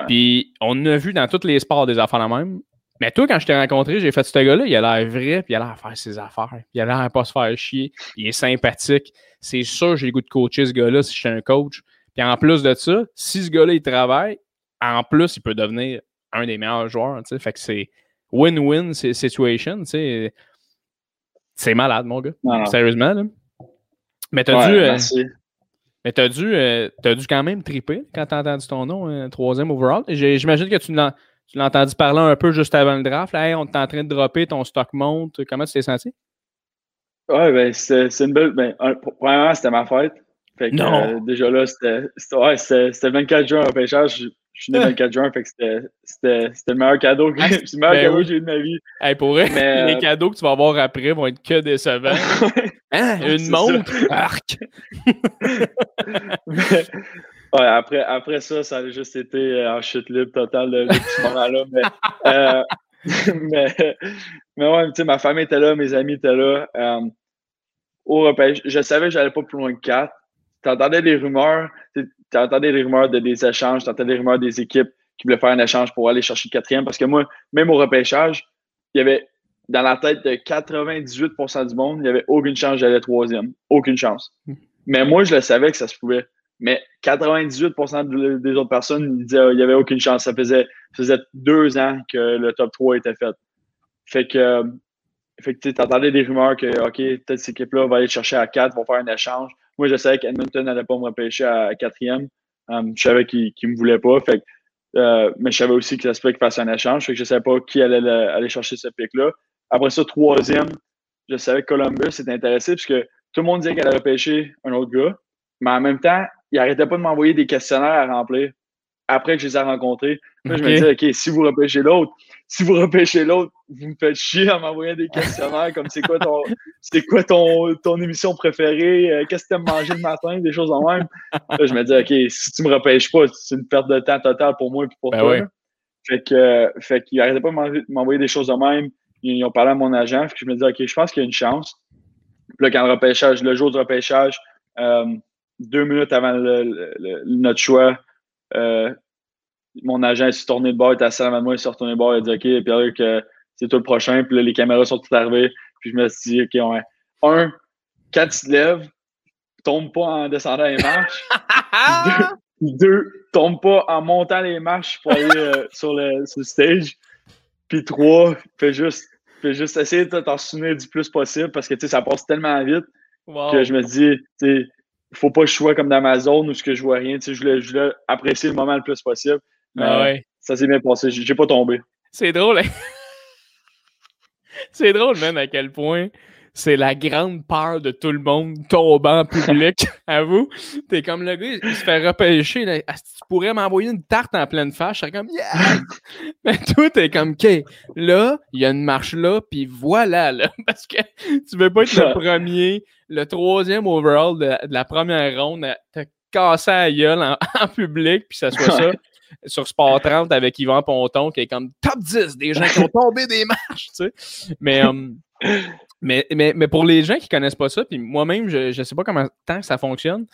Puis on a vu dans tous les sports des affaires la même. Mais toi, quand je t'ai rencontré, j'ai fait ce gars-là, il a l'air vrai, puis il a l'air à faire ses affaires. Il a l'air à pas se faire chier. Il est sympathique. C'est sûr, j'ai le goût de coacher ce gars-là si je suis un coach. Puis en plus de ça, si ce gars-là, il travaille, en plus, il peut devenir un des meilleurs joueurs. sais. Fait que c'est win-win situation. C'est malade, mon gars. Sérieusement. Là. Mais t'as dû. Euh, mais t'as dû, euh, as dû quand même triper quand t'as entendu ton nom, euh, troisième overall. J'imagine que tu l'as entendu parler un peu juste avant le draft. Là, on est en train de dropper, ton stock monte. Comment tu t'es senti? Ouais, ben, c'est une belle. Ben, premièrement, c'était ma fête. Fait que, non. Euh, déjà là, c'était ouais, le 24 juin au pêchage. Je, je suis né le 24 juin, fait que c'était le meilleur cadeau que, ah, le meilleur ben cadeau que j'ai eu de ma vie. Hey, pour vrai, les euh, cadeaux que tu vas avoir après vont être que décevants. hein? Une montre? Arc! Ouais, après, après ça, ça a juste été euh, en chute libre totale, le, petit moment-là. Mais, euh, mais, mais, ouais, tu sais, ma famille était là, mes amis étaient là. Euh, au repêche, je savais que j'allais pas plus loin que 4. Tu entendais des rumeurs, tu entendais des rumeurs de des échanges, tu entendais des rumeurs des équipes qui voulaient faire un échange pour aller chercher le quatrième. Parce que moi, même au repêchage, il y avait dans la tête de 98% du monde, il n'y avait aucune chance j'allais troisième. Aucune chance. Hmm. Mais moi, je le savais que ça se pouvait. Mais 98% des autres personnes ils disaient qu'il n'y avait aucune chance. Ça faisait, faisait deux ans que le top 3 était fait. Fait que, fait que tu entendais des rumeurs que, OK, peut-être cette équipe-là va aller chercher à 4, vont faire un échange. Moi, je savais qu'Edmonton n'allait pas me repêcher à quatrième. Um, je savais qu'il ne me voulait pas. Fait euh, mais je savais aussi qu'il se peut qu'il fasse un échange. Fait que je ne savais pas qui allait aller chercher ce pic-là. Après ça, troisième, je savais que Columbus était intéressé puisque tout le monde disait qu'elle allait repêcher un autre gars. Mais en même temps, il arrêtait pas de m'envoyer des questionnaires à remplir après que je les ai rencontrés. Là, je me disais, OK, si vous repêchez l'autre, si vous repêchez l'autre, vous me faites chier en m'envoyant des questionnaires comme c'est quoi ton c'est quoi ton, ton émission préférée, euh, qu'est-ce que tu aimes manger le matin, des choses en même. Là, je me disais, OK, si tu me repêches pas, c'est une perte de temps totale pour moi et pour ben toi. Fait que euh, fait qu'il arrêtait pas de m'envoyer des choses de même. Ils, ont parlé à mon agent. Que je me disais, OK, je pense qu'il y a une chance. Puis là, quand le repêchage, le jour du repêchage, euh, deux minutes avant notre choix, euh, mon agent s'est tourné de bord, il était assis à moi, il s'est retourné de bord, il a dit OK, Pierre, que c'est tout le prochain. Puis là, les caméras sont toutes arrivées. Puis je me suis dit, OK, ouais. Un, quand tu te lèves, tombe pas en descendant les marches. deux, deux, tombe pas en montant les marches pour aller euh, sur, le, stage. Puis trois, fais juste, fais juste essayer de t'en souvenir du plus possible parce que ça passe tellement vite que je me dis, tu il faut pas que je sois comme dans ma zone où je vois rien. je voulais, je voulais apprécier le moment le plus possible. Mais ah ça s'est bien passé. J'ai pas tombé. C'est drôle, hein? C'est drôle, même, à quel point c'est la grande peur de tout le monde tombant en public. à vous, t'es comme le gars, il se fait repêcher. Là, tu pourrais m'envoyer une tarte en pleine face? Je serais comme, yeah! Mais toi, t'es comme, OK, là, il y a une marche là, puis voilà, là. Parce que tu veux pas être le premier, le troisième overall de, la première ronde, te casser la gueule en, public, puis ça soit ça sur Sport 30 avec Yvan Ponton, qui est comme top 10 des gens qui ont tombé des marches, tu sais. Mais, um, mais, mais, mais, pour les gens qui ne connaissent pas ça, puis moi-même, je ne sais pas comment tant ça fonctionne,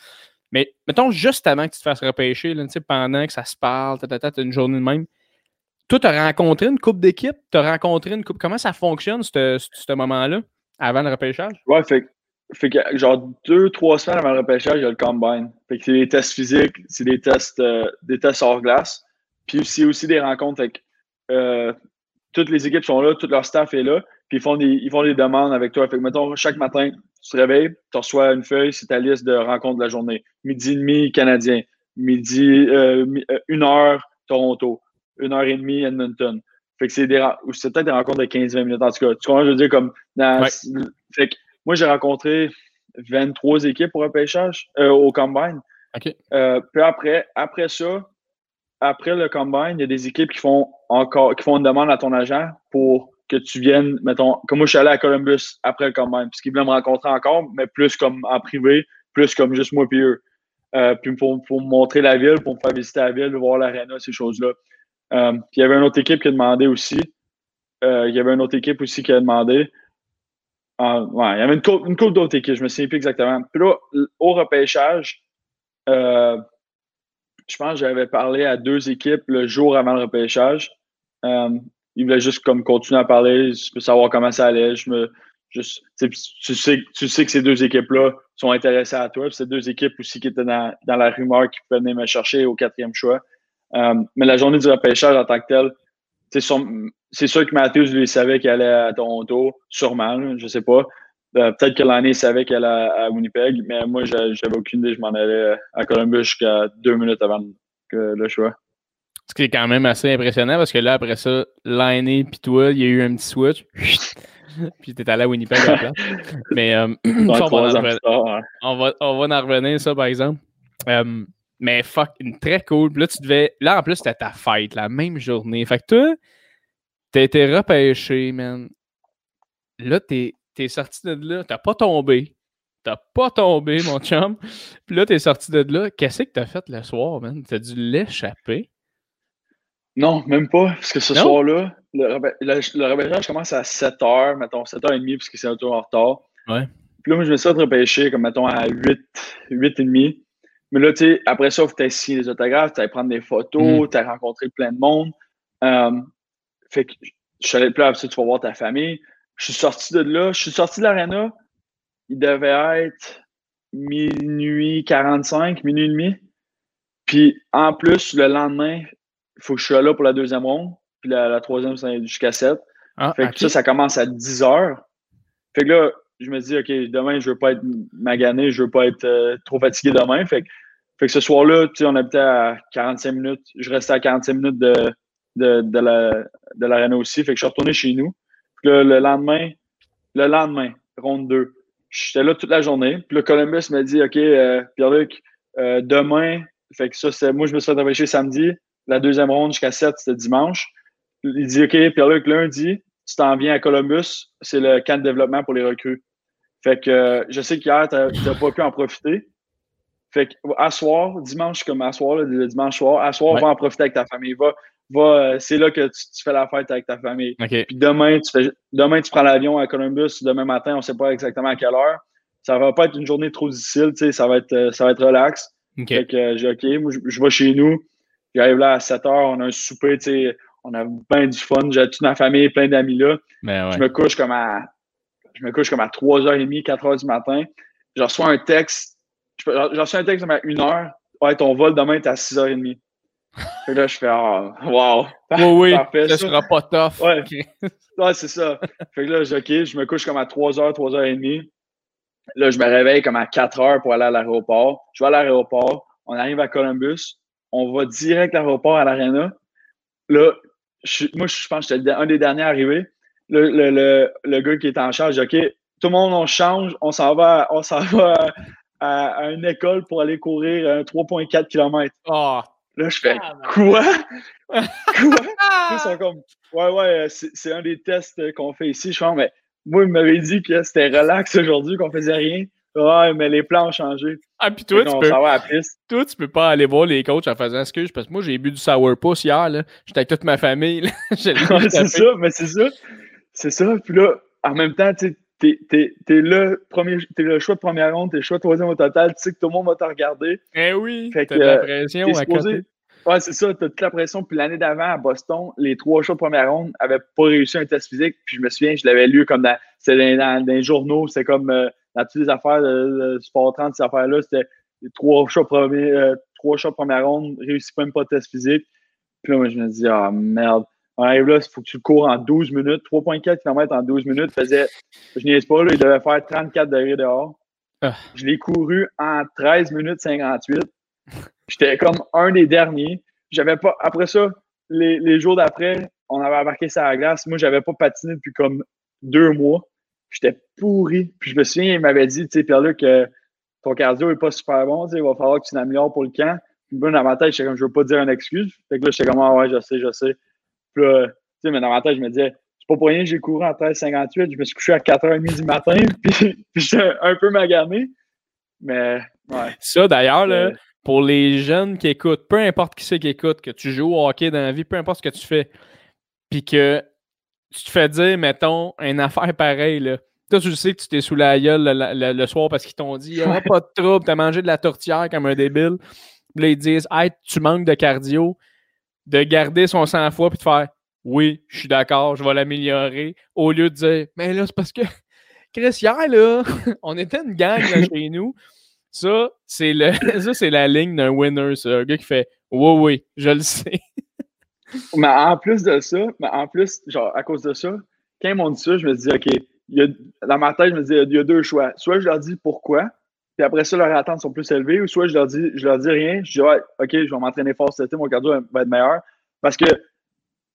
mais mettons juste avant que tu te fasses repêcher, là, pendant que ça se parle, tu une journée de même, toi, tu as rencontré une coupe d'équipe, tu as rencontré une coupe. Comment ça fonctionne, ce moment-là, avant le repêchage? Ouais, fait, fait que genre deux, trois semaines avant le repêchage, il y a le combine. Fait que c'est des tests physiques, c'est des tests, euh, des tests hors glace. Puis c'est aussi des rencontres avec euh, toutes les équipes sont là, tout leur staff est là. Puis ils font des, ils font des demandes avec toi. Fait que, mettons, chaque matin, tu te réveilles, tu reçois une feuille, c'est ta liste de rencontres de la journée. Midi et demi, Canadien. Midi, euh, euh, une heure, Toronto. une heure et demie Edmonton. Fait que c'est des, c'est peut-être des rencontres de 15-20 minutes. En tout cas, tu comprends, je veux dire, comme. Fait que moi, j'ai rencontré 23 équipes pour un pêchage euh, au Combine. Euh, puis après, après ça, après le Combine, il y a des équipes qui font encore qui font une demande à ton agent pour que tu viennes, mettons, comme moi je suis allé à Columbus après le Combine, puisqu'ils voulaient me rencontrer encore, mais plus comme en privé, plus comme juste moi et eux. Euh, puis pour, pour, me montrer la ville, pour me faire visiter la ville, voir l'aréna, ces choses-là. Euh, puis il y avait une autre équipe qui a demandé aussi. Euh, il y avait une autre équipe aussi qui a demandé. Ah, ouais, il y avait une couple, une d'autres équipes, je me souviens plus exactement. Puis là, au repêchage, je pense que j'avais parlé à deux équipes le jour avant le repêchage. Ils voulaient juste comme continuer à parler, savoir comment ça allait. Je me, juste, tu, sais, tu sais que ces deux équipes-là sont intéressées à toi. C'est deux équipes aussi qui étaient dans, dans la rumeur qui venaient me chercher au quatrième choix. Euh, mais la journée du repêchage en tant que tel, c'est sûr que Matthews, lui, savait qu'il allait à Toronto, sûrement, je sais pas. Euh, peut-être que l'année, il savait qu'elle allait à, Winnipeg, mais moi, j'avais aucune idée. Je m'en allais à Columbus jusqu'à deux minutes avant le choix. Ce qui est quand même assez impressionnant parce que là, après ça, l'année puis toi, il y a eu un petit switch. puis t'es allé à Winnipeg à la place. Mais euh, on, va en revenir, on, va, on, va, en revenir, ça, par exemple. Euh, mais fuck, une très cool. là, tu devais. Là, en plus, c'était ta fête, la même journée. Fait que toi, t'as été repêché, man. Là, t'es es sorti de là. T'as pas tombé. T'as pas tombé, mon chum. Puis là, t'es sorti de là. Qu'est-ce que t'as fait le soir, man? T'as dû l'échapper? Non, même pas. Parce que ce soir-là, le, le, repêchage commence à 7h, mettons 7h30, parce que c'est un tour en retard. Ouais. Puis là, moi, je me suis repêché, comme mettons à 8, 8h30. Mais là, tu sais, après ça, il faut que signer des autographes, tu prendre des photos, mm. tu as rencontré plein de monde. Euh, fait que je suis allé plus tu vas voir ta famille. Je suis sorti de là, je suis sorti de l'aréna. Il devait être minuit 45, minuit et demi. Puis en plus, le lendemain, faut que je sois là pour la deuxième ronde. Puis la, troisième, c'est jusqu'à 7. Ah, fait que ça, ça commence à 10 heures. Fait que là, je me dis, OK, demain, je veux pas être magané, je veux pas être euh, trop fatigué demain. Fait que, fait que ce soir-là, on habitait à 45 minutes. Je restais à 45 minutes de, de, de la de l'arène aussi. Fait que je suis retourné chez nous. Puis le lendemain, le lendemain, ronde 2, j'étais là toute la journée. Puis le Columbus m'a dit, OK, euh, Pierre-Luc, euh, demain, fait que ça, c'est moi, je me suis fait samedi. La deuxième ronde jusqu'à 7, c'était dimanche. Il dit, OK, Pierre-Luc, lundi, tu t'en viens à Columbus, c'est le camp de développement pour les recrues. Fait que euh, je sais qu'hier, tu n'as pas pu en profiter. Fait que à soir, dimanche comme à soir, le dimanche soir, à soir, va en profiter avec ta famille. Va, va, euh, c'est là que tu, fais la fête avec ta famille. Puis demain, tu fais, demain, tu prends l'avion à Columbus. Demain matin, on ne sait pas exactement à quelle heure. Ça va pas être une journée trop difficile, ça va être, euh, ça va être relax. Fait que j'ai OK, moi, je, vais chez nous. J'arrive là à 7 h, on a un souper, tu sais, on a bien du fun. J'ai toute ma famille, plein d'amis là. Ben je me couche comme à je me couche comme à 3h30, 4h du matin. Je reçois un texte. Je reçois un texte à 1h. Ouais, ton vol demain est à 6h30. Et là, je fais Ah, wow. Oui, oui. ça, sera pas tough. Ouais, ouais c'est ça. Fait que là, OK, je me couche comme à 3h, 3h30. Là, je me réveille comme à 4h pour aller à l'aéroport. Je vais à l'aéroport. On arrive à Columbus. On va direct à l'aéroport à l'Arena. Là, moi, je pense que j'étais un des derniers arrivés le, le, le, gars qui est en charge, OK, tout le monde, on change, on s'en va, on s'en va à, une école pour aller courir un 3,4 km. Oh. Là, je fais quoi? quoi? Ils sont comme Ouais, ouais, c'est un des tests qu'on fait ici. Je pense, mais moi, il m'avait dit que c'était relax aujourd'hui, qu'on faisait rien. Ouais, mais les plans ont changé. Ah, puis toi, tu peux, toi, tu peux pas aller voir les coachs en faisant excuse parce que moi, j'ai bu du sourpuss hier. J'étais avec toute ma famille. c'est ça, mais c'est ça. C'est ça. Puis là, en même temps, tu es, es, le, premier, es le choix de première ronde, t'es le choix de troisième au total, tu sais que tout le monde va te regarder. Eh oui, t'as de la pression à côté. Ouais, c'est ça, t'as toute la pression. Puis l'année d'avant, à Boston, les trois choix de première ronde n'avaient pas réussi un test physique. Puis je me souviens, je l'avais lu comme dans, dans, dans, les journaux, c'était comme euh, toutes les affaires de, Sport 30, ces affaires-là, c'était les trois premier, euh, trois de première ronde, réussit même pas le test physique. Puis là, moi, je me dis, ah merde. On arrive là, il faut que tu le cours en 12 minutes. 3,4 km en 12 minutes. Faisait, je n'y pas, là, il devait faire 34 degrés dehors. Ah. Je l'ai couru en 13 minutes 58. J'étais comme un des derniers. J'avais pas, après ça, les, jours d'après, on avait embarqué ça à la glace. Moi, j'avais pas patiné depuis comme deux mois. J'étais pourri. Puis je me souviens, il m'avait dit, tu sais, Pierre-Luc, que ton cardio est pas super bon, il va falloir que tu l'améliores pour le camp. Puis dans ma tête, comme, je veux pas dire une excuse. Fait que là, j'étais comme, ah ouais, je sais, je sais. Puis là, tu sais, mais dans ma tête, je me disais, c'est pas pour rien que j'ai couru en 13,58. Je me suis couché à 4h30 du matin, puis, puis j'étais un peu magané. Mais, ouais. Ça, d'ailleurs, là, pour les jeunes qui écoutent, peu importe qui c'est qui écoute, que tu joues au hockey dans la vie, peu importe ce que tu fais, puis que tu te fais dire, mettons, une affaire pareille, là. Toi, tu sais que tu t'es sous la gueule le, soir parce qu'ils t'ont dit, il a pas de trouble, t'as mangé de la tourtière comme un débile. Puis là, ils disent, hey, tu manques de cardio, de garder son sang-froid puis de faire, oui, je suis d'accord, je vais l'améliorer, au lieu de dire, mais là, c'est parce que, Chris, hier, là, on était une gang chez nous. Ça, c'est le, ça, c'est la ligne d'un winner, ça. Un gars qui fait, oui, oui, je le sais. Mais en plus de ça, mais en plus, genre, à cause de ça, quand ils m'ont dit ça, je me dis, OK, il y a, dans ma tête, je me dis, il y a deux choix. Soit je leur dis pourquoi, puis après ça, leurs attentes sont plus élevées, ou soit je leur dis, je leur dis rien, je dis, ouais, OK, je vais m'entraîner fort cet été, mon cardio va être meilleur. Parce que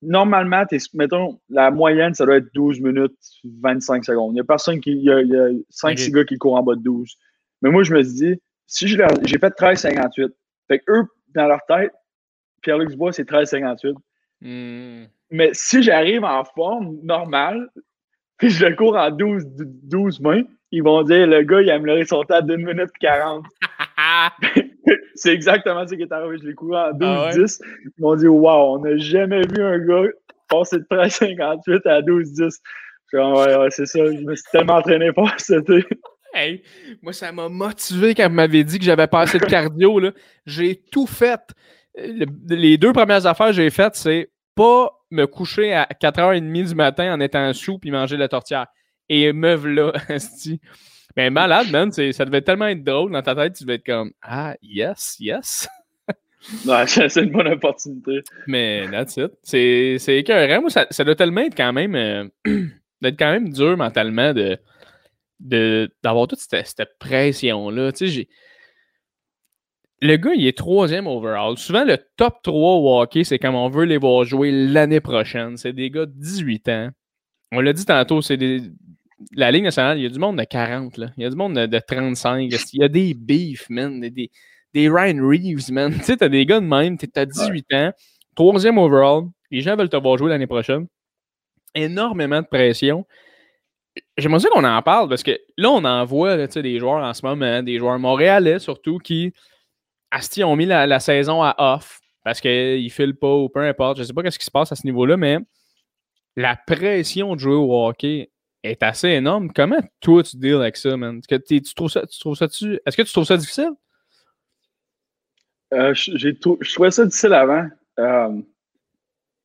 normalement, mettons, la moyenne, ça doit être 12 minutes, 25 secondes. Il y a personne qui. Il y a, 5-6 gars qui courent en bas de 12. Mais moi, je me suis dit, si j'ai fait 13,58, fait eux, dans leur tête, Pierre-Luc Dubois, c'est 13,58. Hmm. Mais si j'arrive en forme normale, puis je le cours en 12, 12 mains, ils vont dire le gars, il a amélioré son temps d'une minute 40. c'est exactement ce qui est arrivé. Je l'ai couru en 12-10. Ah Ils m'ont dit Waouh, on n'a jamais vu un gars passer de 13,58 à 12-10. Ouais, ouais, c'est ça. Je me suis tellement entraîné pour c'était. Hey, moi, ça m'a motivé quand vous m'avez dit que j'avais pas assez de cardio. J'ai tout fait. Les deux premières affaires que j'ai faites, c'est pas me coucher à 4h30 du matin en étant sous puis manger de la tortillère. Et meuf là, Mais malade, man, ça devait tellement être drôle dans ta tête, tu devais être comme Ah, yes, yes. ouais, c'est une bonne opportunité. Mais that's it. C'est écœurant. Moi, ça, ça, doit tellement être quand même euh, d'être quand même dur mentalement de d'avoir toute cette, pression-là. Tu sais, le gars, il est troisième overall. Souvent, le top 3 au hockey, c'est comme on veut les voir jouer l'année prochaine. C'est des gars de 18 ans. On l'a dit tantôt, c'est des, la Ligue nationale, il y a du monde de 40, là. il y a du monde de, 35. Il y a des beefs, man? Des, des, Ryan Reeves, man. Tu sais, t'as des gars de même, t'es à 18 ans, troisième overall, les gens veulent te voir jouer l'année prochaine. Énormément de pression. J'aimerais ça qu'on en parle parce que là, on en voit là, des joueurs en ce moment, des joueurs montréalais surtout, qui Asti ont mis la, saison à off parce qu'ils ne filent pas ou peu importe. Je ne sais pas ce qui se passe à ce niveau-là, mais la pression de jouer au hockey est assez énorme. Comment toi tu deals avec ça, man? Tu trouves ça, tu trouves ça Est-ce que tu trouves ça difficile? Euh, je trouvais ça difficile avant. Euh,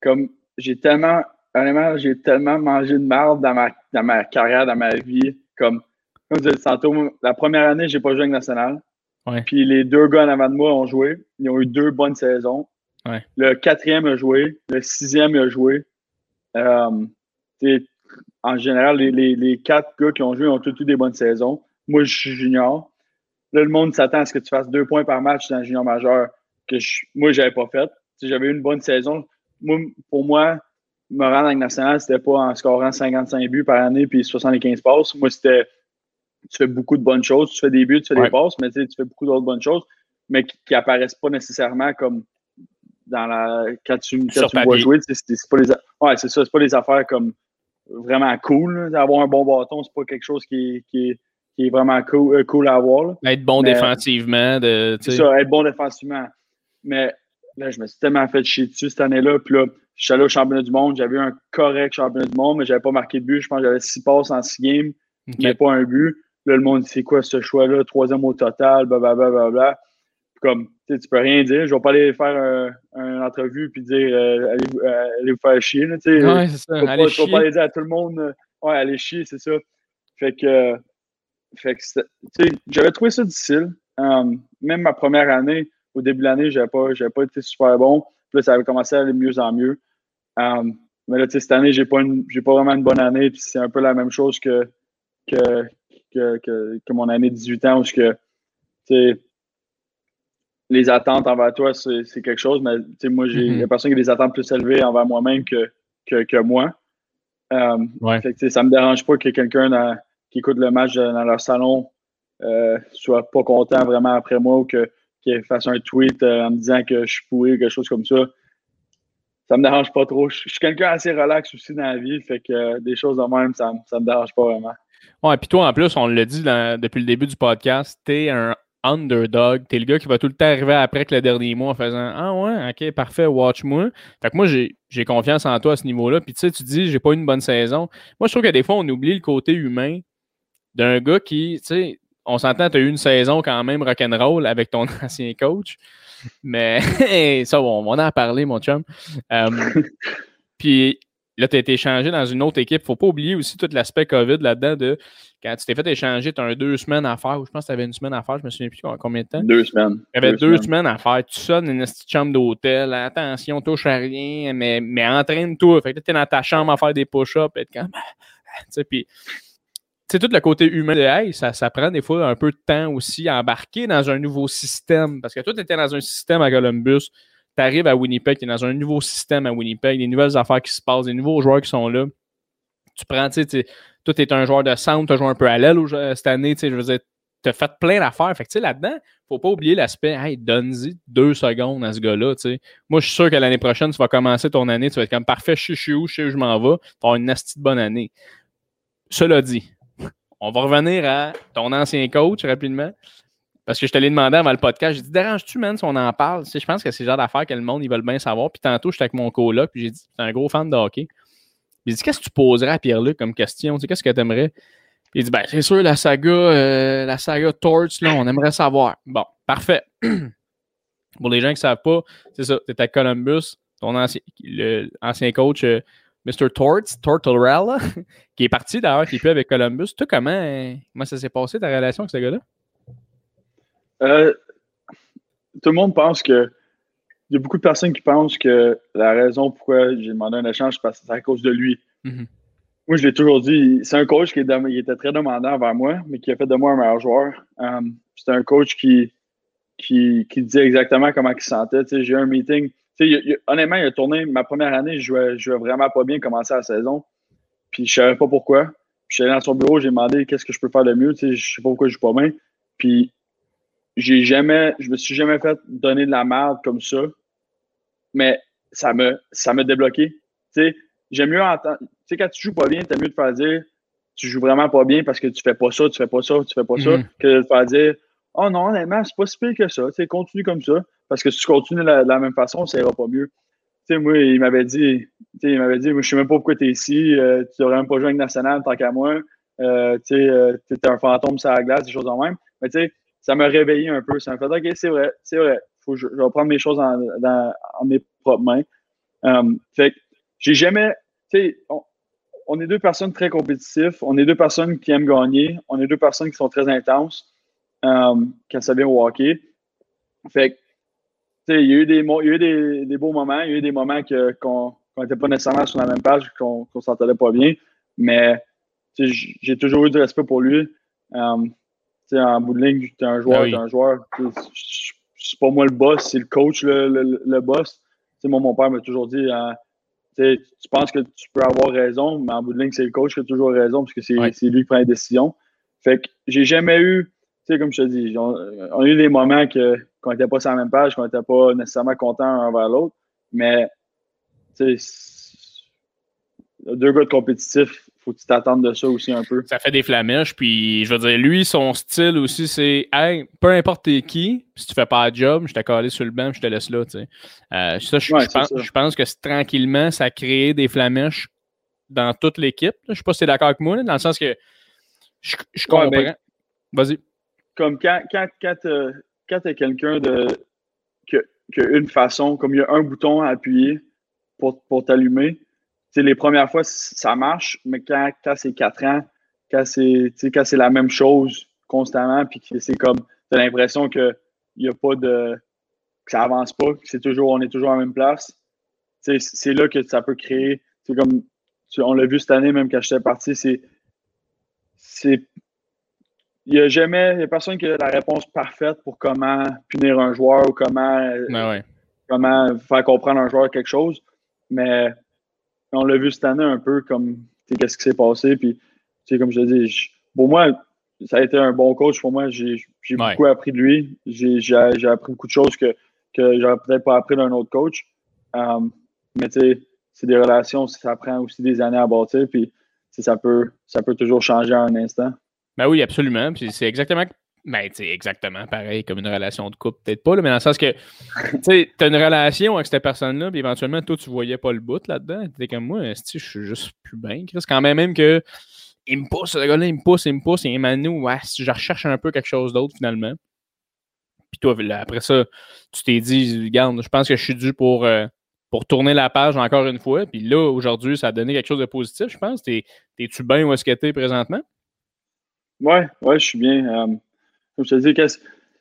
comme j'ai tellement, honnêtement, j'ai tellement mangé de merde dans ma, dans ma carrière, dans ma vie. Comme, comme je disais tantôt, la première année, j'ai pas joué avec National. Puis les deux gars en avant de moi ont joué. Ils ont eu deux bonnes saisons. Le quatrième a joué. Le sixième a joué. Euh, en général, les, quatre gars qui ont joué ont tous eu des bonnes saisons. Moi, je suis junior. Là, le monde s'attend à ce que tu fasses deux points par match dans un junior majeur que je, moi, j'avais pas fait. Si j'avais eu une bonne saison, moi, pour moi, me rendre National, c'était pas en scorant 55 buts par année puis 75 passes. Moi, c'était tu fais beaucoup de bonnes choses, tu fais des buts, tu fais des passes, mais tu fais beaucoup d'autres bonnes choses, mais qui, n'apparaissent pas nécessairement comme dans la quand tu, quand tu vois jouer. C'est pas les ouais, c'est ça, c'est pas les affaires comme vraiment cool. Avoir un bon bâton, c'est pas quelque chose qui, qui, qui est vraiment cool, euh, cool à avoir. Être bon défensivement. De, c'est ça, être bon défensivement. Mais là, je me suis tellement fait chier dessus cette année-là. Puis là, je suis allé au championnat du monde. J'avais eu un correct championnat du monde, mais j'avais pas marqué de but. Je pense que j'avais six passes en six games, mais pas un but. Là, le monde c'est quoi ce choix-là, troisième au total, blablabla. Bla, bla, bla. Comme, tu peux rien dire. Je vais pas aller faire une entrevue puis dire euh, euh, allez, vous faire chier. Là, ouais, c'est ça. Allez pas, pas aller dire à tout le monde euh, ouais, allez chier, c'est ça. Fait que, fait que j'avais trouvé ça difficile. même ma première année, au début de l'année, j'avais pas, pas été super bon. Puis là, ça avait commencé à aller de mieux en mieux. mais là, cette année, j'ai pas, pas vraiment une bonne année. Puis c'est un peu la même chose que, que, que, que, mon année de 18 ans où je, les attentes envers toi, c'est quelque chose, mais moi, j'ai mm-hmm. personne qui a des attentes plus élevées envers moi-même que, que, moi. Euh, ça me dérange pas que quelqu'un qui écoute le match dans leur salon euh, soit pas content vraiment après moi ou qu'il fasse un tweet euh, en me disant que je suis pourri ou quelque chose comme ça. Ça me dérange pas trop. Je, suis quelqu'un assez relax aussi dans la vie, fait que euh, des choses de même, ça, ça me dérange pas vraiment. Ouais, puis toi, en plus, on l'a dit depuis le début du podcast, t'es un underdog. T'es le gars qui va tout le temps arriver après que le dernier mois en faisant Ah ouais, ok, parfait, watch-moi. Fait que moi, j'ai confiance en toi à ce niveau-là. Puis tu sais, tu dis, j'ai pas eu une bonne saison. Moi, je trouve que des fois, on oublie le côté humain d'un gars qui, tu sais, on s'entend, tu as eu une saison quand même rock'n'roll avec ton ancien coach. Mais ça, on, on en a parlé, mon chum. Euh, puis là, tu as été échangé dans une autre équipe. Faut pas oublier aussi tout l'aspect COVID là-dedans de quand tu t'es fait échanger, tu as un deux semaines à faire, ou je pense que tu avais une semaine à faire, je me souviens plus combien de temps. Deux semaines. Tu avais deux, semaines. à faire. Tu sonnes une petite chambre d'hôtel, attention, touche à rien, mais, mais entraîne-toi. Fait que tu es dans ta chambre à faire des push-ups, et comme. Tu sais, puis c'est tout le côté humain de hey, ça, ça prend des fois un peu de temps aussi à embarquer dans un nouveau système. Parce que toi, tu étais dans un système à Columbus, tu arrives à Winnipeg, tu es dans un nouveau système à Winnipeg, des nouvelles affaires qui se passent, des nouveaux joueurs qui sont là. Tu prends, tu sais, toi, tu es un joueur de centre, tu as joué un peu à l'aile cette année, tu sais, je veux dire, tu as fait plein d'affaires. Fait que, là-dedans, faut pas oublier l'aspect, hey, donne-y deux secondes à ce gars-là. Moi, je suis sûr que l'année prochaine, tu vas commencer ton année, tu vas être comme parfait, je suis où, je sais où je m'en vais, tu vas avoir une nasty de bonne année. Cela dit, on va revenir à ton ancien coach rapidement. Parce que je te l'ai demandé avant le podcast. J'ai dit, déranges-tu, man, si on en parle? je pense que c'est le genre d'affaires que le monde, ils veulent bien savoir. Puis tantôt, j'étais avec mon coloc, puis j'ai dit, c'est un gros fan de hockey. J'ai dit, qu'est-ce que tu poserais à Pierre-Luc comme question? qu'est-ce que tu aimerais? il dit, ben, c'est sûr, la saga, euh, la saga Torch, là, on aimerait savoir. Bon, parfait. Pour les gens qui ne savent pas, c'est ça, tu à Columbus, ton ancien, coach, euh, Mr. Torts, Tortorella, qui est parti d'ailleurs, qui est plus avec Columbus. Toi, comment, comment ça s'est passé ta relation avec ce gars-là? Euh, tout le monde pense que. Il y a beaucoup de personnes qui pensent que la raison pourquoi j'ai demandé un échange, c'est c'est à cause de lui. Mm-hmm. Moi, je l'ai toujours dit, c'est un coach qui, était très demandant envers moi, mais qui a fait de moi un meilleur joueur. Euh, c'est un coach qui, qui, qui disait exactement comment il se sentait. J'ai eu un meeting honnêtement, il a tourné ma première année, je jouais, jouais vraiment pas bien commencer la saison. Puis je savais pas pourquoi. Puis je suis allé dans son bureau, j'ai demandé qu'est-ce que je peux faire de mieux. Je sais pas pourquoi je joue pas bien. Puis j'ai jamais, je me suis jamais fait donner de la merde comme ça. Mais ça me, ça m'a débloqué. J'aime mieux entendre. Tu sais, quand tu joues pas bien, t'as mieux de faire dire tu joues vraiment pas bien parce que tu fais pas ça, tu fais pas ça, tu fais pas ça, mm-hmm. que de faire dire Oh non, honnêtement, c'est pas si pire que ça. Tu continue comme ça. Parce que si tu continues de la, même façon, ça ira pas mieux. Tu sais, moi, il m'avait dit, il m'avait dit, moi, je sais même pas pourquoi tu es ici, euh, tu devrais même pas jouer avec National tant qu'à moi. Euh, tu sais, euh, tu es un fantôme sur la glace, des choses en même. Mais tu sais, ça m'a réveillé un peu. Ça m'a fait, OK, c'est vrai, c'est vrai. Faut je, vais prendre mes choses en, dans, mes propres mains. fait que j'ai jamais, tu sais, on, est deux personnes très compétitives, on est deux personnes qui aiment gagner, on est deux personnes qui sont très intenses quand ça vient au hockey. Fait que il y a eu, des, eu des, beaux moments, il y a eu des moments qu'on n'était pas nécessairement sur la même page, qu'on ne s'entendait pas bien, mais j'ai toujours eu du respect pour lui. Um, en bout de ligne, tu es un joueur, ben un joueur. C'est pas moi le boss, c'est le coach le, le, boss. moi, mon père m'a toujours dit hein, tu penses que tu peux avoir raison, mais en bout de ligne, c'est le coach qui a toujours raison parce que c'est lui qui prend les décisions. Fait que j'ai jamais eu comme je te dis, on, a eu des moments qu'on n'était pas sur la même page, qu'on n'était pas nécessairement content un envers l'autre, mais deux gars de compétitifs, faut que tu t'attendes de ça aussi un peu. Ça fait des flamèches, puis je veux dire, lui, son style aussi, c'est hey, peu importe qui, si tu fais pas le job, je t'ai collé sur le banc, je te laisse là. Tu sais. Euh, ça, je, pense, je, pense, que tranquillement, ça a créé des flamèches dans toute l'équipe. Je ne sais pas si tu es d'accord avec moi, dans le sens que je, comprends. Vas-y comme quand, quand, quand, euh, tu as quelqu'un de que, une façon, comme il y a un bouton à appuyer pour, pour t'allumer, les premières fois, ça marche, mais quand, quand c'est quatre ans, quand c'est, quand c'est la même chose constamment, puis que c'est comme, tu as l'impression qu'il n'y a pas de. que ça avance pas, que c'est toujours, on est toujours à la même place, c'est là que ça peut créer. C'est comme, on l'a vu cette année, même quand j'étais parti, c'est. c'est il n'y a jamais, il y a personne qui a la réponse parfaite pour comment punir un joueur ou comment, ben comment faire comprendre un joueur quelque chose. Mais on l'a vu cette année un peu comme qu'est-ce qui s'est passé. Puis, comme je te dis, pour moi, ça a été un bon coach. Pour moi, j'ai beaucoup appris de lui. J'ai appris beaucoup de choses que, que j'aurais peut-être pas appris d'un autre coach. Um, mais tu sais, c'est des relations, ça prend aussi des années à bâtir. Puis, ça peut, ça peut toujours changer en un instant. Ben oui, absolument. Puis c'est exactement. Ben, c'est exactement pareil comme une relation de couple, peut-être pas, mais dans le sens que tu as une relation avec cette personne-là, puis éventuellement, toi, tu voyais pas le bout là-dedans. Tu étais comme moi, je suis juste plus bien. C'est quand même même que il me pousse, le gars-là, il me pousse, il me pousse, et Emmanuel, ouais, si je recherche un peu quelque chose d'autre finalement. Puis toi, après ça, tu t'es dit, regarde, je pense que je suis dû pour, euh, pour tourner la page encore une fois. Puis là, aujourd'hui, ça a donné quelque chose de positif, je pense. T'es-tu bien où est-ce que t'es présentement? Ouais, ouais, je suis bien. Euh, comme je te dis,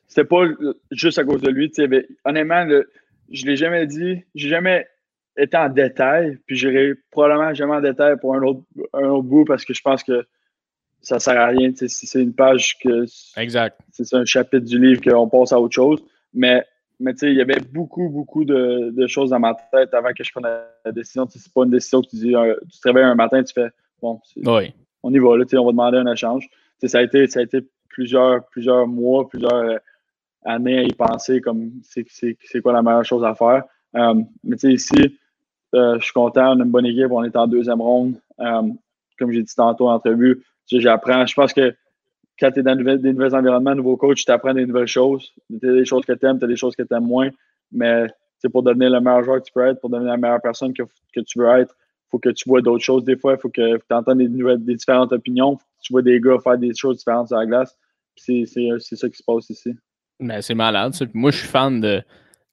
c'était pas juste à cause de lui. honnêtement, je l'ai jamais dit. J'ai jamais été en détail. Puis j'irai probablement jamais en détail pour un autre, un autre bout parce que je pense que ça sert à rien. C'est une page que. Exact. C'est un chapitre du livre qu'on passe à autre chose. Mais, mais il y avait beaucoup, beaucoup de, de, choses dans ma tête avant que je prenne la décision. C'est pas une décision que tu dis, euh, tu te réveilles un matin, tu fais bon, oui. on y va, là, on va demander un échange ça a été, ça a été plusieurs, plusieurs mois, plusieurs euh, années à y penser comme c'est quoi la meilleure chose à faire. Euh, mais tu sais, ici, euh, je suis content, on a une bonne équipe, on est en deuxième ronde. comme j'ai dit tantôt en entrevue, j'apprends. Je pense que quand tu es dans des nouveaux environnements, nouveaux coachs, tu apprends des nouvelles choses. Tu as des choses que tu aimes, tu as des choses que tu aimes moins. Mais c'est pour devenir le meilleur joueur que tu peux être, pour devenir la meilleure personne que, que tu veux être, il faut que tu vois d'autres choses des fois. Il faut que tu entendes des, différentes opinions tu vois des gars faire des choses différentes sur la glace. C'est ça qui se passe ici. Ben, c'est malade. Moi, je suis fan de,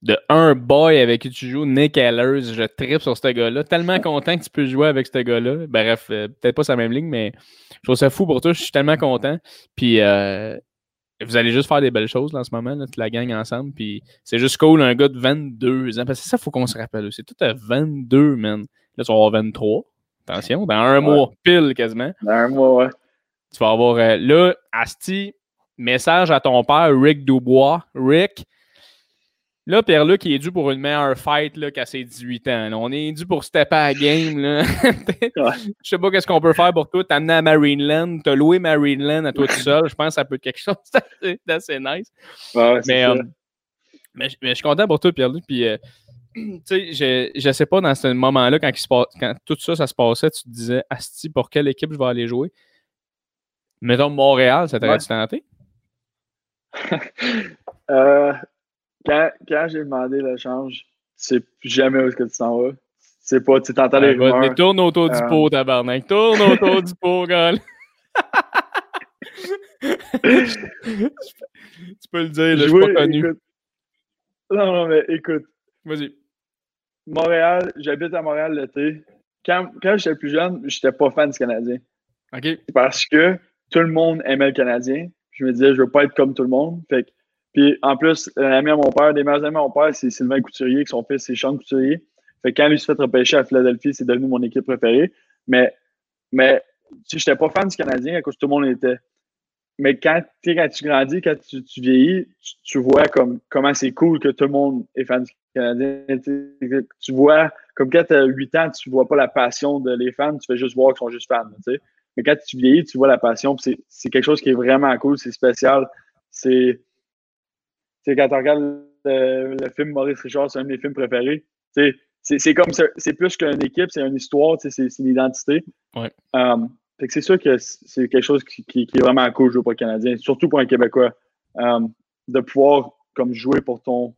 de un boy avec qui tu joues, Nick Ellers. Je tripe sur ce gars-là. Tellement content que tu peux jouer avec ce gars-là. Bref, euh, peut-être pas sa même ligne, mais je trouve ça fou pour toi. Je suis tellement content. Puis euh, vous allez juste faire des belles choses en ce moment, là, toute la gang ensemble. Puis c'est juste cool, un gars de 22 ans. Parce que ça, il faut qu'on se rappelle. C'est tout à 22, man. Là, tu vas avoir 23. Attention, dans un mois, pile quasiment. Dans un mois, ouais. Tu vas avoir euh, là, Asti, message à ton père, Rick Dubois. Rick, là, Pierre-Luc, il est dû pour une meilleure fight qu'à ses 18 ans. On est dû pour stepper à game. Là. Je sais pas qu'est-ce qu'on peut faire pour toi. T'amener à Marineland, t'as loué Marineland à toi tout seul. Je pense que ça peut être quelque chose d'assez nice. Euh, mais, mais, je suis content pour toi, Pierre-Luc. Puis, euh, tu sais, je, je sais pas dans ce moment-là, quand, quand tout ça, ça se passait, tu te disais, Asti, pour quelle équipe je vais aller jouer? Mettons Montréal, ça t'aurait-tu tenté? euh, quand, quand j'ai demandé l'échange, tu sais jamais où est-ce que tu t'en vas. C'est pas, tu t'entends les rumeurs. Mais tourne autour du euh, pot, tabarnak. Tourne autour du pot, gars. tu peux le dire, je suis pas connu. Non, non, mais écoute. Vas-y. Montréal, j'habite à Montréal l'été. Quand, quand j'étais plus jeune, j'étais pas fan du Canadien. OK. Parce que tout le monde aimait le Canadien. Je me disais, je veux pas être comme tout le monde. Fait puis en plus, l'ami à mon père, des meilleurs amis à mon père, c'est Sylvain Couturier, qui son fils, c'est Sean Couturier. Fait que quand lui s'est fait repêcher à Philadelphie, c'est devenu mon équipe préférée. Mais, mais je n'étais pas fan du Canadien à cause que tout le monde était. Mais quand, tu grandis, quand tu, vieillis, tu, vois comme, comment c'est cool que tout le monde est fan du Canadien. Tu vois, comme quand tu as 8 ans, tu vois pas la passion de fans, tu fais juste voir qu'ils sont juste fans. Mais quand tu vieillis, tu vois la passion. C'est quelque chose qui est vraiment cool, c'est spécial. C'est quand tu regardes le, film Maurice Richard, c'est un de mes films préférés. C'est comme c'est plus qu'une équipe, c'est une histoire, c'est une identité. Ouais. Um, c'est sûr que c'est quelque chose qui, qui, est vraiment cool jouer pour le Canadien, surtout pour un Québécois. Um, de pouvoir comme jouer pour ton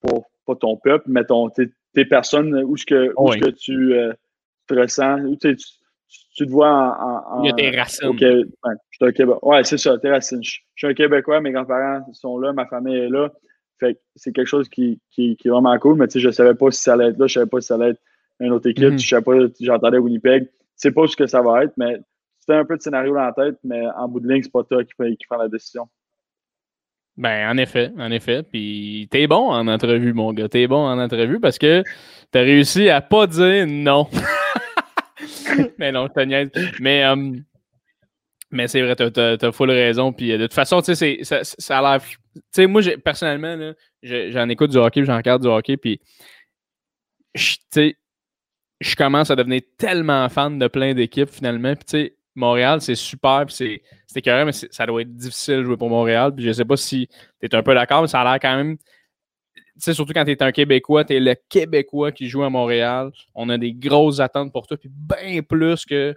pour pas ton peuple, mais ton, tes, personnes, où ce que, où que tu euh, te ressens, où tu, tu te vois en. Il y a des racines. ouais, je Ouais, c'est ça, tes racines. Je, suis un Québécois, mes grands-parents sont là, ma famille est là. Fait c'est quelque chose qui, qui, qui, est vraiment cool, mais tu sais, je savais pas si ça allait être là, je savais pas si ça allait être une autre équipe, mm-hmm. je savais pas, j'entendais Winnipeg. C'est pas ce que ça va être, mais c'était un peu de scénario dans la tête, mais en bout de ligne, c'est pas toi qui, qui prend la décision. Ben, en effet, en effet. Puis, t'es bon en entrevue, mon gars. T'es bon en entrevue parce que t'as réussi à pas dire non. mais non, je te niaise. Mais, euh, Mais c'est vrai, t'as, as, full raison. Puis de toute façon, tu sais, ça, ça a l'air. Tu sais, moi, personnellement, j'en écoute du hockey, j'en regarde du hockey, puis. Tu sais, je commence à devenir tellement fan de plein d'équipes finalement. Puis, tu sais, Montréal, c'est super, c'est carré, mais ça doit être difficile de jouer pour Montréal. Puis je sais pas si tu es un peu d'accord, mais ça a l'air quand même. Sais, surtout quand tu es un Québécois, tu es le Québécois qui joue à Montréal. On a des grosses attentes pour toi, puis bien plus que.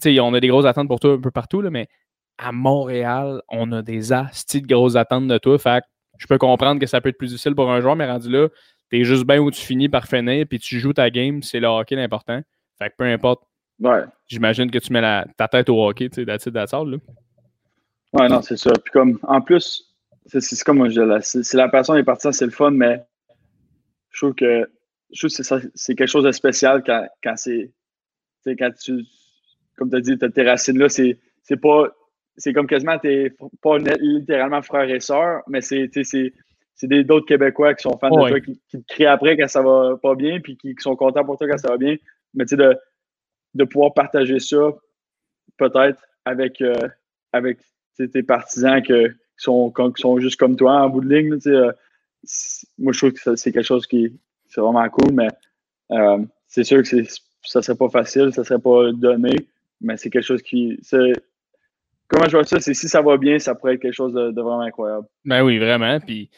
Tu sais, on a des grosses attentes pour toi un peu partout, là, mais à Montréal, on a des astis de grosses attentes de toi. Fait je peux comprendre que ça peut être plus difficile pour un joueur, mais rendu là, tu es juste bien où tu finis par finir, puis tu joues ta game, c'est le hockey l'important. Fait que peu importe Ouais. J'imagine que tu mets ta tête au hockey, tu sais, that's it, that's là. Ouais, non, c'est ça. Puis comme, en plus, c'est comme je dis, c'est la passion des partisans, c'est le fun, mais je trouve que, je trouve que c'est quelque chose de spécial quand, quand c'est, quand tu, comme tu as dit, as tes racines là, c'est pas, c'est comme quasiment, t'es pas littéralement frère et sœur, mais c'est, c'est d'autres Québécois qui sont fans de toi, qui, te crient après quand ça va pas bien, puis qui, qui, sont contents pour toi quand ça va bien. Mais tu sais, de, de pouvoir partager ça peut-être avec, euh, avec tes partisans que, qui, sont, sont juste comme toi en bout de ligne. Euh, moi, je trouve que c'est quelque chose qui c'est vraiment cool, mais euh, c'est sûr que ça serait pas facile, ça serait pas donné, mais c'est quelque chose qui. Comment je vois ça? C'est si ça va bien, ça pourrait être quelque chose de, vraiment incroyable. Ben oui, vraiment. Puis